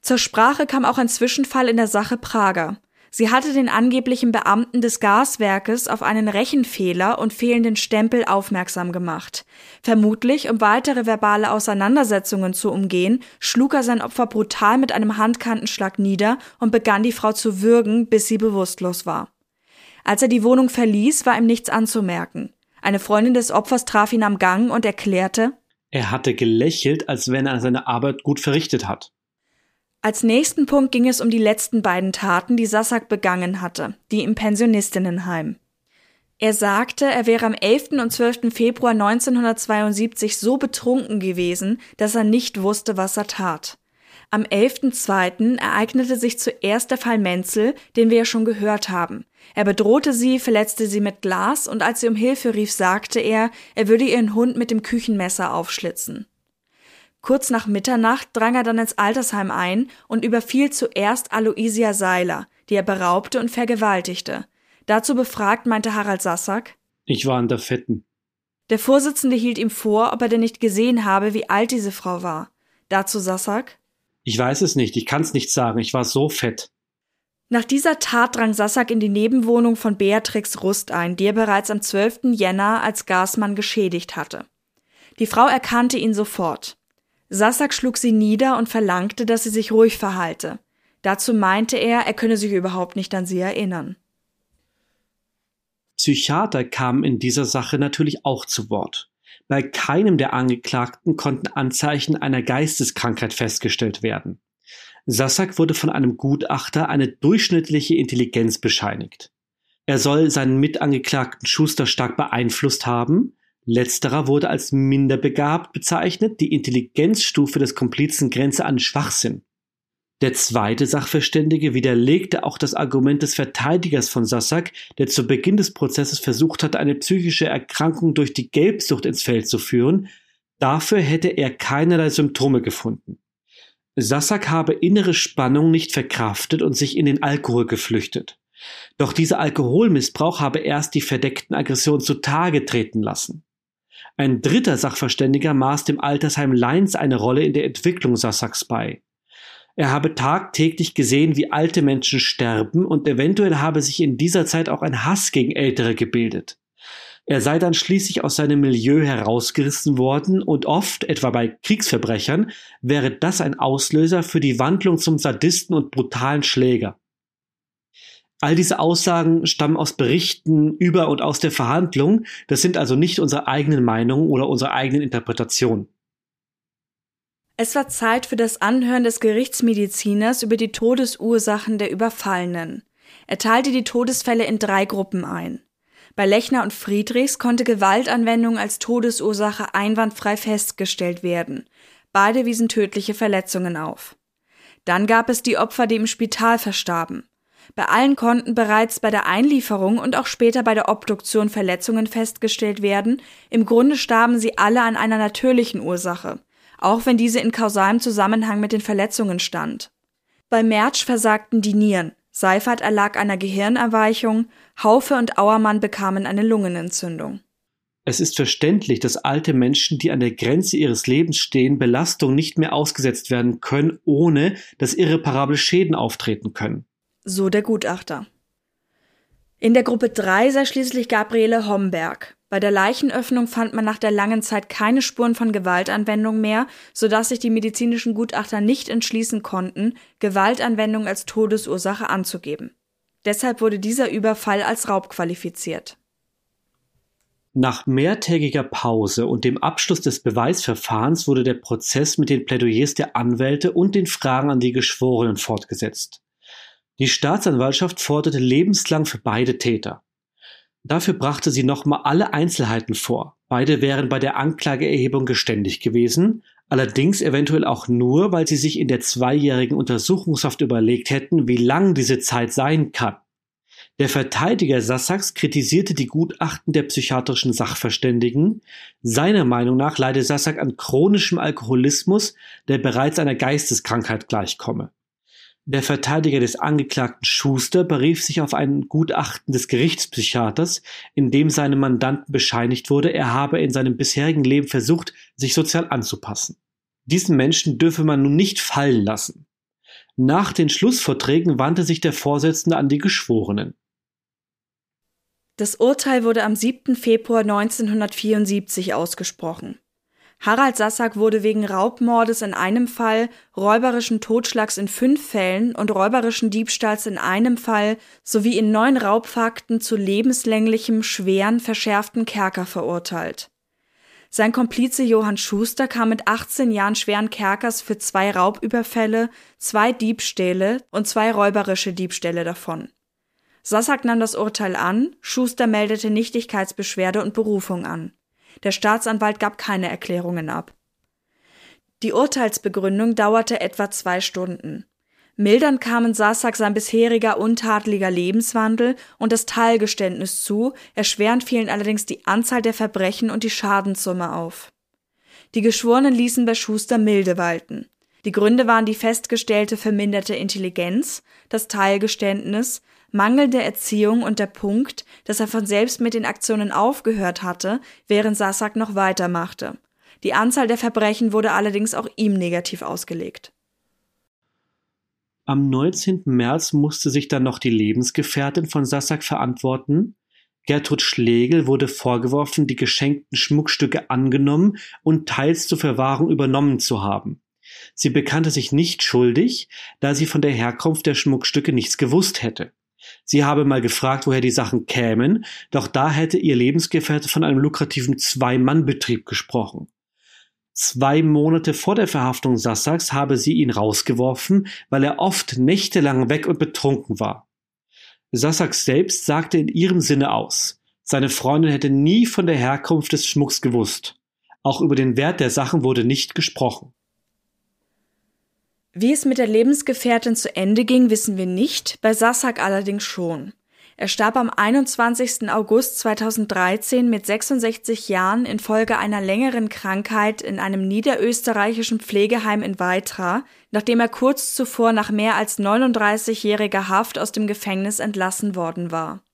Zur Sprache kam auch ein Zwischenfall in der Sache Prager. Sie hatte den angeblichen Beamten des Gaswerkes auf einen Rechenfehler und fehlenden Stempel aufmerksam gemacht. Vermutlich, um weitere verbale Auseinandersetzungen zu umgehen, schlug er sein Opfer brutal mit einem Handkantenschlag nieder und begann die Frau zu würgen, bis sie bewusstlos war. Als er die Wohnung verließ, war ihm nichts anzumerken. Eine Freundin des Opfers traf ihn am Gang und erklärte, er hatte gelächelt, als wenn er seine Arbeit gut verrichtet hat. Als nächsten Punkt ging es um die letzten beiden Taten, die Sassak begangen hatte, die im Pensionistinnenheim. Er sagte, er wäre am 11. und 12. Februar 1972 so betrunken gewesen, dass er nicht wusste, was er tat. Am 11.2. ereignete sich zuerst der Fall Menzel, den wir ja schon gehört haben. Er bedrohte sie, verletzte sie mit Glas und als sie um Hilfe rief, sagte er, er würde ihren Hund mit dem Küchenmesser aufschlitzen. Kurz nach Mitternacht drang er dann ins Altersheim ein und überfiel zuerst Aloisia Seiler, die er beraubte und vergewaltigte. Dazu befragt meinte Harald Sassack, ich war an der Fetten. Der Vorsitzende hielt ihm vor, ob er denn nicht gesehen habe, wie alt diese Frau war. Dazu Sassack, ich weiß es nicht, ich kann's nicht sagen, ich war so fett. Nach dieser Tat drang Sassack in die Nebenwohnung von Beatrix Rust ein, die er bereits am 12. Jänner als Gasmann geschädigt hatte. Die Frau erkannte ihn sofort. Sassak schlug sie nieder und verlangte, dass sie sich ruhig verhalte. Dazu meinte er, er könne sich überhaupt nicht an sie erinnern. Psychiater kamen in dieser Sache natürlich auch zu Wort. Bei keinem der Angeklagten konnten Anzeichen einer Geisteskrankheit festgestellt werden. Sassak wurde von einem Gutachter eine durchschnittliche Intelligenz bescheinigt. Er soll seinen Mitangeklagten Schuster stark beeinflusst haben, Letzterer wurde als minderbegabt bezeichnet, die Intelligenzstufe des Komplizen grenze an Schwachsinn. Der zweite Sachverständige widerlegte auch das Argument des Verteidigers von Sassak, der zu Beginn des Prozesses versucht hatte, eine psychische Erkrankung durch die Gelbsucht ins Feld zu führen. Dafür hätte er keinerlei Symptome gefunden. Sassak habe innere Spannung nicht verkraftet und sich in den Alkohol geflüchtet. Doch dieser Alkoholmissbrauch habe erst die verdeckten Aggressionen zutage treten lassen. Ein dritter Sachverständiger maß dem Altersheim Leins eine Rolle in der Entwicklung Sassaks bei. Er habe tagtäglich gesehen, wie alte Menschen sterben und eventuell habe sich in dieser Zeit auch ein Hass gegen Ältere gebildet. Er sei dann schließlich aus seinem Milieu herausgerissen worden und oft, etwa bei Kriegsverbrechern, wäre das ein Auslöser für die Wandlung zum Sadisten und brutalen Schläger. All diese Aussagen stammen aus Berichten über und aus der Verhandlung. Das sind also nicht unsere eigenen Meinungen oder unsere eigenen Interpretationen. Es war Zeit für das Anhören des Gerichtsmediziners über die Todesursachen der Überfallenen. Er teilte die Todesfälle in drei Gruppen ein. Bei Lechner und Friedrichs konnte Gewaltanwendung als Todesursache einwandfrei festgestellt werden. Beide wiesen tödliche Verletzungen auf. Dann gab es die Opfer, die im Spital verstarben. Bei allen konnten bereits bei der Einlieferung und auch später bei der Obduktion Verletzungen festgestellt werden. Im Grunde starben sie alle an einer natürlichen Ursache, auch wenn diese in kausalem Zusammenhang mit den Verletzungen stand. Bei Mertsch versagten die Nieren, Seifert erlag einer Gehirnerweichung, Haufe und Auermann bekamen eine Lungenentzündung. Es ist verständlich, dass alte Menschen, die an der Grenze ihres Lebens stehen, Belastung nicht mehr ausgesetzt werden können, ohne dass irreparable Schäden auftreten können. So der Gutachter. In der Gruppe 3 sei schließlich Gabriele Homberg. Bei der Leichenöffnung fand man nach der langen Zeit keine Spuren von Gewaltanwendung mehr, sodass sich die medizinischen Gutachter nicht entschließen konnten, Gewaltanwendung als Todesursache anzugeben. Deshalb wurde dieser Überfall als Raub qualifiziert. Nach mehrtägiger Pause und dem Abschluss des Beweisverfahrens wurde der Prozess mit den Plädoyers der Anwälte und den Fragen an die Geschworenen fortgesetzt. Die Staatsanwaltschaft forderte lebenslang für beide Täter. Dafür brachte sie nochmal alle Einzelheiten vor. Beide wären bei der Anklageerhebung geständig gewesen, allerdings eventuell auch nur, weil sie sich in der zweijährigen Untersuchungshaft überlegt hätten, wie lang diese Zeit sein kann. Der Verteidiger Sassaks kritisierte die Gutachten der psychiatrischen Sachverständigen. Seiner Meinung nach leide Sassak an chronischem Alkoholismus, der bereits einer Geisteskrankheit gleichkomme. Der Verteidiger des Angeklagten Schuster berief sich auf ein Gutachten des Gerichtspsychiaters, in dem seinem Mandanten bescheinigt wurde, er habe in seinem bisherigen Leben versucht, sich sozial anzupassen. Diesen Menschen dürfe man nun nicht fallen lassen. Nach den Schlussvorträgen wandte sich der Vorsitzende an die Geschworenen. Das Urteil wurde am 7. Februar 1974 ausgesprochen. Harald Sassack wurde wegen Raubmordes in einem Fall, räuberischen Totschlags in fünf Fällen und räuberischen Diebstahls in einem Fall sowie in neun Raubfakten zu lebenslänglichem, schweren, verschärften Kerker verurteilt. Sein Komplize Johann Schuster kam mit 18 Jahren schweren Kerkers für zwei Raubüberfälle, zwei Diebstähle und zwei räuberische Diebstähle davon. Sassack nahm das Urteil an, Schuster meldete Nichtigkeitsbeschwerde und Berufung an. Der Staatsanwalt gab keine Erklärungen ab. Die Urteilsbegründung dauerte etwa zwei Stunden. Mildern kamen Sassack sein bisheriger untadeliger Lebenswandel und das Teilgeständnis zu, erschwerend fielen allerdings die Anzahl der Verbrechen und die Schadenssumme auf. Die Geschworenen ließen bei Schuster milde walten. Die Gründe waren die festgestellte verminderte Intelligenz, das Teilgeständnis, mangelnde Erziehung und der Punkt, dass er von selbst mit den Aktionen aufgehört hatte, während Sasak noch weitermachte. Die Anzahl der Verbrechen wurde allerdings auch ihm negativ ausgelegt. Am 19. März musste sich dann noch die Lebensgefährtin von Sassak verantworten. Gertrud Schlegel wurde vorgeworfen, die geschenkten Schmuckstücke angenommen und teils zur Verwahrung übernommen zu haben. Sie bekannte sich nicht schuldig, da sie von der Herkunft der Schmuckstücke nichts gewusst hätte. Sie habe mal gefragt, woher die Sachen kämen, doch da hätte ihr Lebensgefährte von einem lukrativen Zwei-Mann-Betrieb gesprochen. Zwei Monate vor der Verhaftung Sassaks habe sie ihn rausgeworfen, weil er oft nächtelang weg und betrunken war. Sassaks selbst sagte in ihrem Sinne aus. Seine Freundin hätte nie von der Herkunft des Schmucks gewusst. Auch über den Wert der Sachen wurde nicht gesprochen. Wie es mit der Lebensgefährtin zu Ende ging, wissen wir nicht, bei Sassak allerdings schon. Er starb am 21. August 2013 mit 66 Jahren infolge einer längeren Krankheit in einem niederösterreichischen Pflegeheim in Weitra, nachdem er kurz zuvor nach mehr als 39-jähriger Haft aus dem Gefängnis entlassen worden war.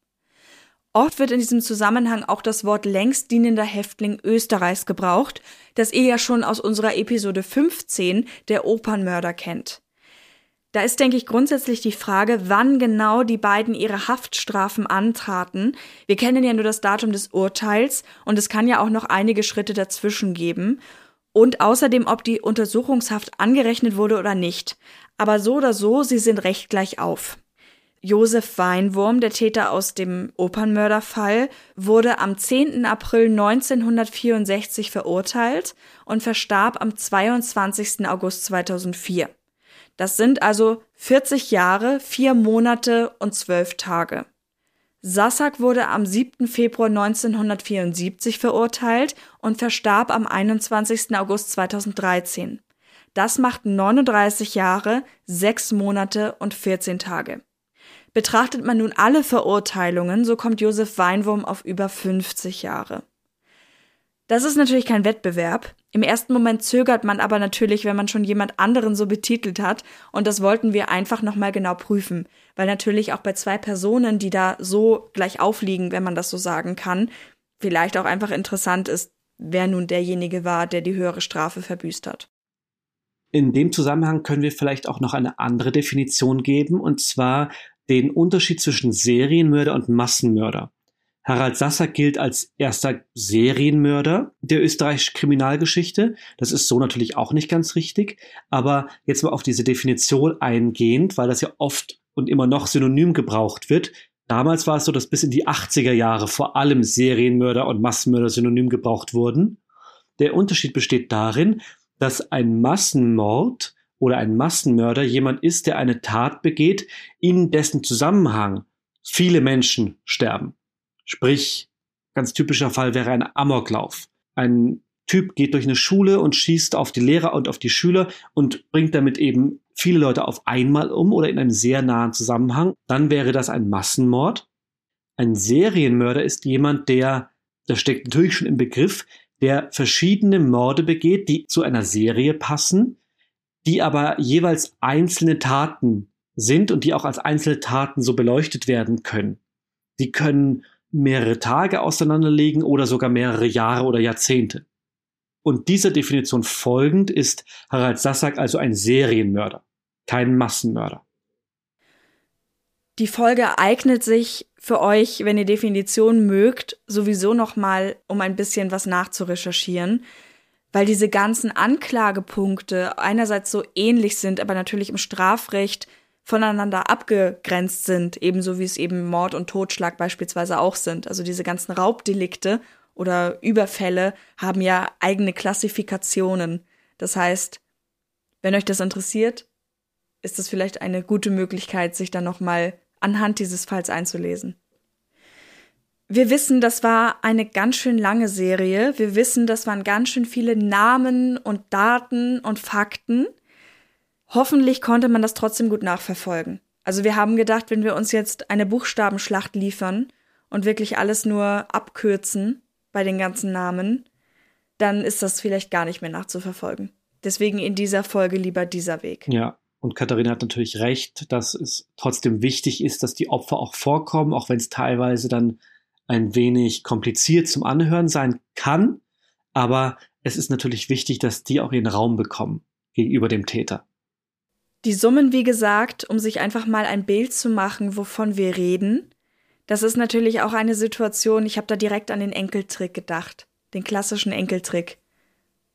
Oft wird in diesem Zusammenhang auch das Wort längst dienender Häftling Österreichs gebraucht, das ihr ja schon aus unserer Episode 15 der Opernmörder kennt. Da ist, denke ich, grundsätzlich die Frage, wann genau die beiden ihre Haftstrafen antraten. Wir kennen ja nur das Datum des Urteils und es kann ja auch noch einige Schritte dazwischen geben. Und außerdem, ob die Untersuchungshaft angerechnet wurde oder nicht. Aber so oder so, sie sind recht gleich auf. Josef Weinwurm, der Täter aus dem Opernmörderfall, wurde am 10. April 1964 verurteilt und verstarb am 22. August 2004. Das sind also 40 Jahre, 4 Monate und 12 Tage. Sassak wurde am 7. Februar 1974 verurteilt und verstarb am 21. August 2013. Das macht 39 Jahre, 6 Monate und 14 Tage. Betrachtet man nun alle Verurteilungen, so kommt Josef Weinwurm auf über 50 Jahre. Das ist natürlich kein Wettbewerb. Im ersten Moment zögert man aber natürlich, wenn man schon jemand anderen so betitelt hat. Und das wollten wir einfach nochmal genau prüfen. Weil natürlich auch bei zwei Personen, die da so gleich aufliegen, wenn man das so sagen kann, vielleicht auch einfach interessant ist, wer nun derjenige war, der die höhere Strafe verbüßt hat. In dem Zusammenhang können wir vielleicht auch noch eine andere Definition geben, und zwar den Unterschied zwischen Serienmörder und Massenmörder. Harald Sasser gilt als erster Serienmörder der österreichischen Kriminalgeschichte. Das ist so natürlich auch nicht ganz richtig. Aber jetzt mal auf diese Definition eingehend, weil das ja oft und immer noch synonym gebraucht wird. Damals war es so, dass bis in die 80er Jahre vor allem Serienmörder und Massenmörder synonym gebraucht wurden. Der Unterschied besteht darin, dass ein Massenmord oder ein Massenmörder jemand ist, der eine Tat begeht, in dessen Zusammenhang viele Menschen sterben. Sprich, ganz typischer Fall wäre ein Amoklauf. Ein Typ geht durch eine Schule und schießt auf die Lehrer und auf die Schüler und bringt damit eben viele Leute auf einmal um oder in einem sehr nahen Zusammenhang. Dann wäre das ein Massenmord. Ein Serienmörder ist jemand, der, das steckt natürlich schon im Begriff, der verschiedene Morde begeht, die zu einer Serie passen, die aber jeweils einzelne Taten sind und die auch als einzelne Taten so beleuchtet werden können. Die können mehrere Tage auseinanderlegen oder sogar mehrere Jahre oder Jahrzehnte. Und dieser Definition folgend ist Harald Sassack also ein Serienmörder, kein Massenmörder. Die Folge eignet sich für euch, wenn ihr Definitionen mögt, sowieso nochmal, um ein bisschen was nachzurecherchieren, weil diese ganzen Anklagepunkte einerseits so ähnlich sind, aber natürlich im Strafrecht voneinander abgegrenzt sind, ebenso wie es eben Mord und Totschlag beispielsweise auch sind. Also diese ganzen Raubdelikte oder Überfälle haben ja eigene Klassifikationen. Das heißt, wenn euch das interessiert, ist das vielleicht eine gute Möglichkeit, sich dann nochmal anhand dieses Falls einzulesen. Wir wissen, das war eine ganz schön lange Serie. Wir wissen, das waren ganz schön viele Namen und Daten und Fakten. Hoffentlich konnte man das trotzdem gut nachverfolgen. Also wir haben gedacht, wenn wir uns jetzt eine Buchstabenschlacht liefern und wirklich alles nur abkürzen bei den ganzen Namen, dann ist das vielleicht gar nicht mehr nachzuverfolgen. Deswegen in dieser Folge lieber dieser Weg. Ja, und Katharina hat natürlich recht, dass es trotzdem wichtig ist, dass die Opfer auch vorkommen, auch wenn es teilweise dann ein wenig kompliziert zum Anhören sein kann. Aber es ist natürlich wichtig, dass die auch ihren Raum bekommen gegenüber dem Täter. Die Summen, wie gesagt, um sich einfach mal ein Bild zu machen, wovon wir reden, das ist natürlich auch eine Situation, ich habe da direkt an den Enkeltrick gedacht, den klassischen Enkeltrick,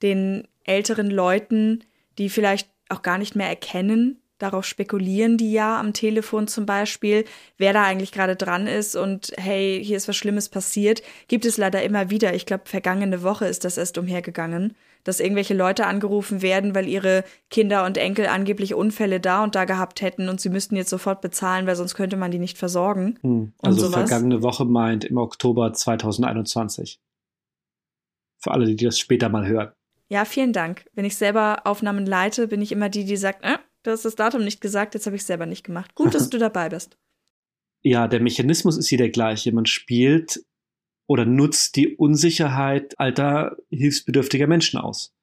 den älteren Leuten, die vielleicht auch gar nicht mehr erkennen, darauf spekulieren die ja am Telefon zum Beispiel, wer da eigentlich gerade dran ist und hey, hier ist was Schlimmes passiert, gibt es leider immer wieder. Ich glaube, vergangene Woche ist das erst umhergegangen dass irgendwelche Leute angerufen werden, weil ihre Kinder und Enkel angeblich Unfälle da und da gehabt hätten und sie müssten jetzt sofort bezahlen, weil sonst könnte man die nicht versorgen. Hm. Also vergangene Woche meint im Oktober 2021. Für alle, die das später mal hören. Ja, vielen Dank. Wenn ich selber Aufnahmen leite, bin ich immer die, die sagt, äh, du hast das Datum nicht gesagt, jetzt habe ich es selber nicht gemacht. Gut, dass du dabei bist. Ja, der Mechanismus ist hier der gleiche. Man spielt oder nutzt die Unsicherheit alter, hilfsbedürftiger Menschen aus.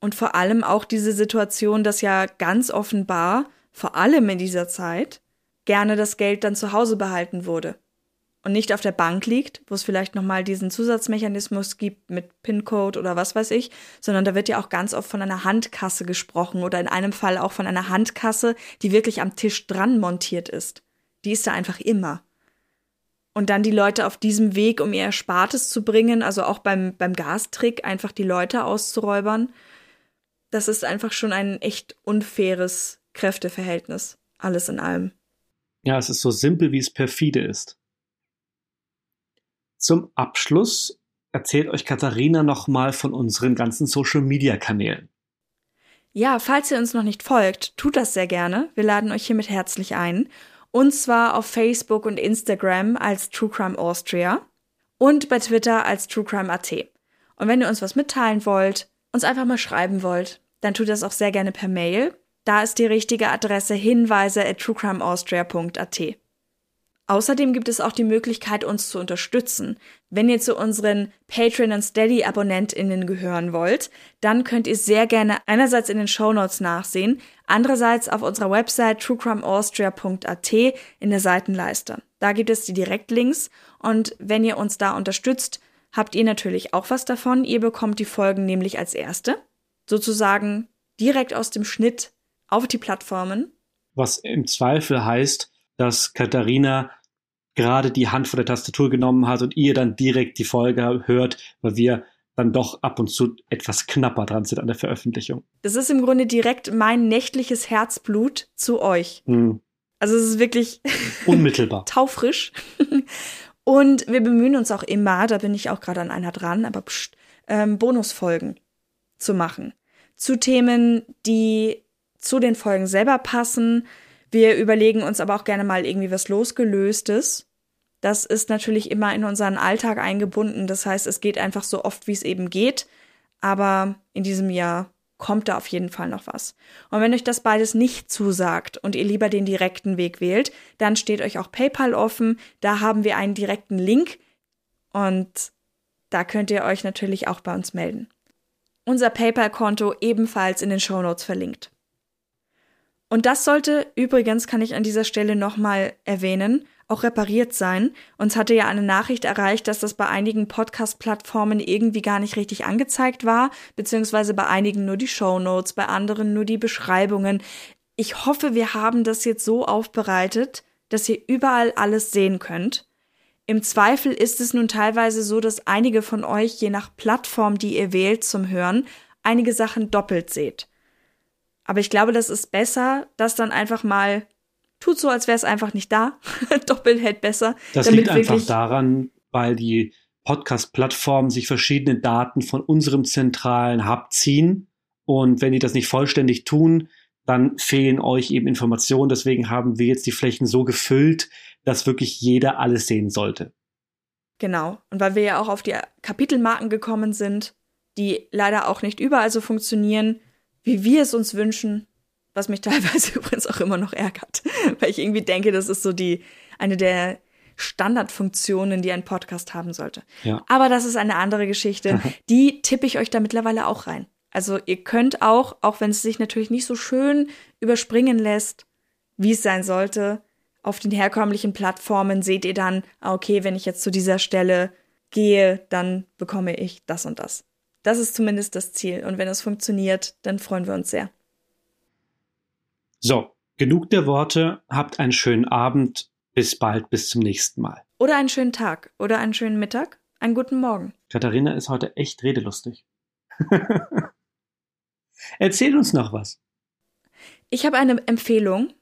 Und vor allem auch diese Situation, dass ja ganz offenbar, vor allem in dieser Zeit, gerne das Geld dann zu Hause behalten wurde und nicht auf der Bank liegt, wo es vielleicht nochmal diesen Zusatzmechanismus gibt mit PIN-Code oder was weiß ich, sondern da wird ja auch ganz oft von einer Handkasse gesprochen oder in einem Fall auch von einer Handkasse, die wirklich am Tisch dran montiert ist. Die ist da einfach immer und dann die Leute auf diesem Weg, um ihr Erspartes zu bringen, also auch beim, beim Gastrick einfach die Leute auszuräubern, das ist einfach schon ein echt unfaires Kräfteverhältnis, alles in allem. Ja, es ist so simpel, wie es perfide ist. Zum Abschluss erzählt euch Katharina nochmal von unseren ganzen Social-Media-Kanälen. Ja, falls ihr uns noch nicht folgt, tut das sehr gerne. Wir laden euch hiermit herzlich ein. Und zwar auf Facebook und Instagram als True Crime Austria und bei Twitter als True Crime AT. Und wenn ihr uns was mitteilen wollt, uns einfach mal schreiben wollt, dann tut das auch sehr gerne per Mail. Da ist die richtige Adresse hinweise at truecrimeaustria.at. Außerdem gibt es auch die Möglichkeit, uns zu unterstützen. Wenn ihr zu unseren Patreon und Steady AbonnentInnen gehören wollt, dann könnt ihr sehr gerne einerseits in den Show Notes nachsehen, andererseits auf unserer Website truecrimeaustria.at in der Seitenleiste. Da gibt es die Direktlinks und wenn ihr uns da unterstützt, habt ihr natürlich auch was davon. Ihr bekommt die Folgen nämlich als erste, sozusagen direkt aus dem Schnitt auf die Plattformen. Was im Zweifel heißt, dass Katharina gerade die Hand vor der Tastatur genommen hat und ihr dann direkt die Folge hört, weil wir dann doch ab und zu etwas knapper dran sind an der Veröffentlichung. Das ist im Grunde direkt mein nächtliches Herzblut zu euch. Hm. Also es ist wirklich unmittelbar taufrisch. Und wir bemühen uns auch immer, da bin ich auch gerade an einer dran, aber pst, ähm, Bonusfolgen zu machen. Zu Themen, die zu den Folgen selber passen, wir überlegen uns aber auch gerne mal irgendwie was losgelöstes. Das ist natürlich immer in unseren Alltag eingebunden. Das heißt, es geht einfach so oft, wie es eben geht. Aber in diesem Jahr kommt da auf jeden Fall noch was. Und wenn euch das beides nicht zusagt und ihr lieber den direkten Weg wählt, dann steht euch auch PayPal offen. Da haben wir einen direkten Link und da könnt ihr euch natürlich auch bei uns melden. Unser PayPal-Konto ebenfalls in den Show Notes verlinkt. Und das sollte übrigens, kann ich an dieser Stelle nochmal erwähnen, auch repariert sein. Uns hatte ja eine Nachricht erreicht, dass das bei einigen Podcast-Plattformen irgendwie gar nicht richtig angezeigt war, beziehungsweise bei einigen nur die Show Notes, bei anderen nur die Beschreibungen. Ich hoffe, wir haben das jetzt so aufbereitet, dass ihr überall alles sehen könnt. Im Zweifel ist es nun teilweise so, dass einige von euch, je nach Plattform, die ihr wählt zum Hören, einige Sachen doppelt seht. Aber ich glaube, das ist besser, das dann einfach mal tut so, als wäre es einfach nicht da. Doppelt hält besser. Das liegt einfach daran, weil die Podcast-Plattformen sich verschiedene Daten von unserem zentralen Hub ziehen. Und wenn die das nicht vollständig tun, dann fehlen euch eben Informationen. Deswegen haben wir jetzt die Flächen so gefüllt, dass wirklich jeder alles sehen sollte. Genau. Und weil wir ja auch auf die Kapitelmarken gekommen sind, die leider auch nicht überall so funktionieren, wie wir es uns wünschen, was mich teilweise übrigens auch immer noch ärgert, weil ich irgendwie denke, das ist so die eine der Standardfunktionen, die ein Podcast haben sollte. Ja. Aber das ist eine andere Geschichte. Die tippe ich euch da mittlerweile auch rein. Also ihr könnt auch, auch wenn es sich natürlich nicht so schön überspringen lässt, wie es sein sollte, auf den herkömmlichen Plattformen seht ihr dann, ah, okay, wenn ich jetzt zu dieser Stelle gehe, dann bekomme ich das und das. Das ist zumindest das Ziel. Und wenn es funktioniert, dann freuen wir uns sehr. So, genug der Worte. Habt einen schönen Abend. Bis bald, bis zum nächsten Mal. Oder einen schönen Tag. Oder einen schönen Mittag. Einen guten Morgen. Katharina ist heute echt redelustig. Erzähl uns noch was. Ich habe eine Empfehlung.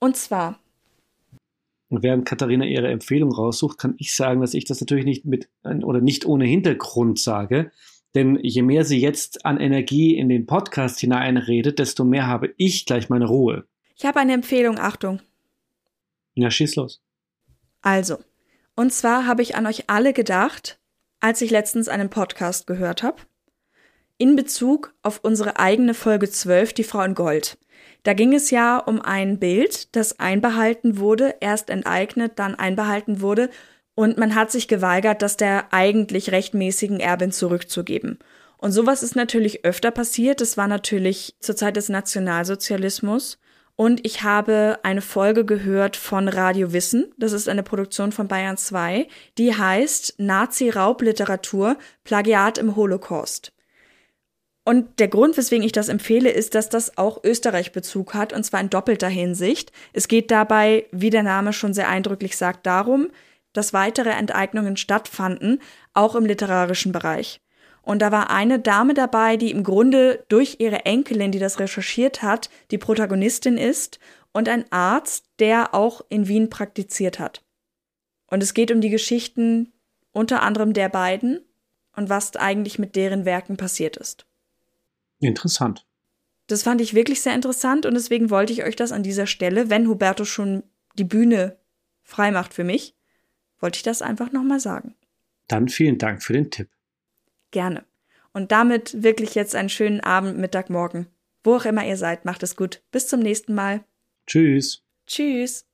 Und zwar und während Katharina ihre Empfehlung raussucht, kann ich sagen, dass ich das natürlich nicht mit oder nicht ohne Hintergrund sage. Denn je mehr sie jetzt an Energie in den Podcast hineinredet, desto mehr habe ich gleich meine Ruhe. Ich habe eine Empfehlung, Achtung. Ja, schieß los. Also, und zwar habe ich an euch alle gedacht, als ich letztens einen Podcast gehört habe, in Bezug auf unsere eigene Folge 12, die Frau in Gold. Da ging es ja um ein Bild, das einbehalten wurde, erst enteignet, dann einbehalten wurde, und man hat sich geweigert, das der eigentlich rechtmäßigen Erbin zurückzugeben. Und sowas ist natürlich öfter passiert. Das war natürlich zur Zeit des Nationalsozialismus. Und ich habe eine Folge gehört von Radio Wissen. Das ist eine Produktion von Bayern 2. Die heißt Nazi-Raubliteratur, Plagiat im Holocaust. Und der Grund, weswegen ich das empfehle, ist, dass das auch Österreich-Bezug hat, und zwar in doppelter Hinsicht. Es geht dabei, wie der Name schon sehr eindrücklich sagt, darum, dass weitere Enteignungen stattfanden, auch im literarischen Bereich. Und da war eine Dame dabei, die im Grunde durch ihre Enkelin, die das recherchiert hat, die Protagonistin ist, und ein Arzt, der auch in Wien praktiziert hat. Und es geht um die Geschichten unter anderem der beiden und was eigentlich mit deren Werken passiert ist. Interessant. Das fand ich wirklich sehr interessant und deswegen wollte ich euch das an dieser Stelle, wenn Huberto schon die Bühne freimacht für mich, wollte ich das einfach nochmal sagen. Dann vielen Dank für den Tipp. Gerne. Und damit wirklich jetzt einen schönen Abend, Mittag, Morgen. Wo auch immer ihr seid, macht es gut. Bis zum nächsten Mal. Tschüss. Tschüss.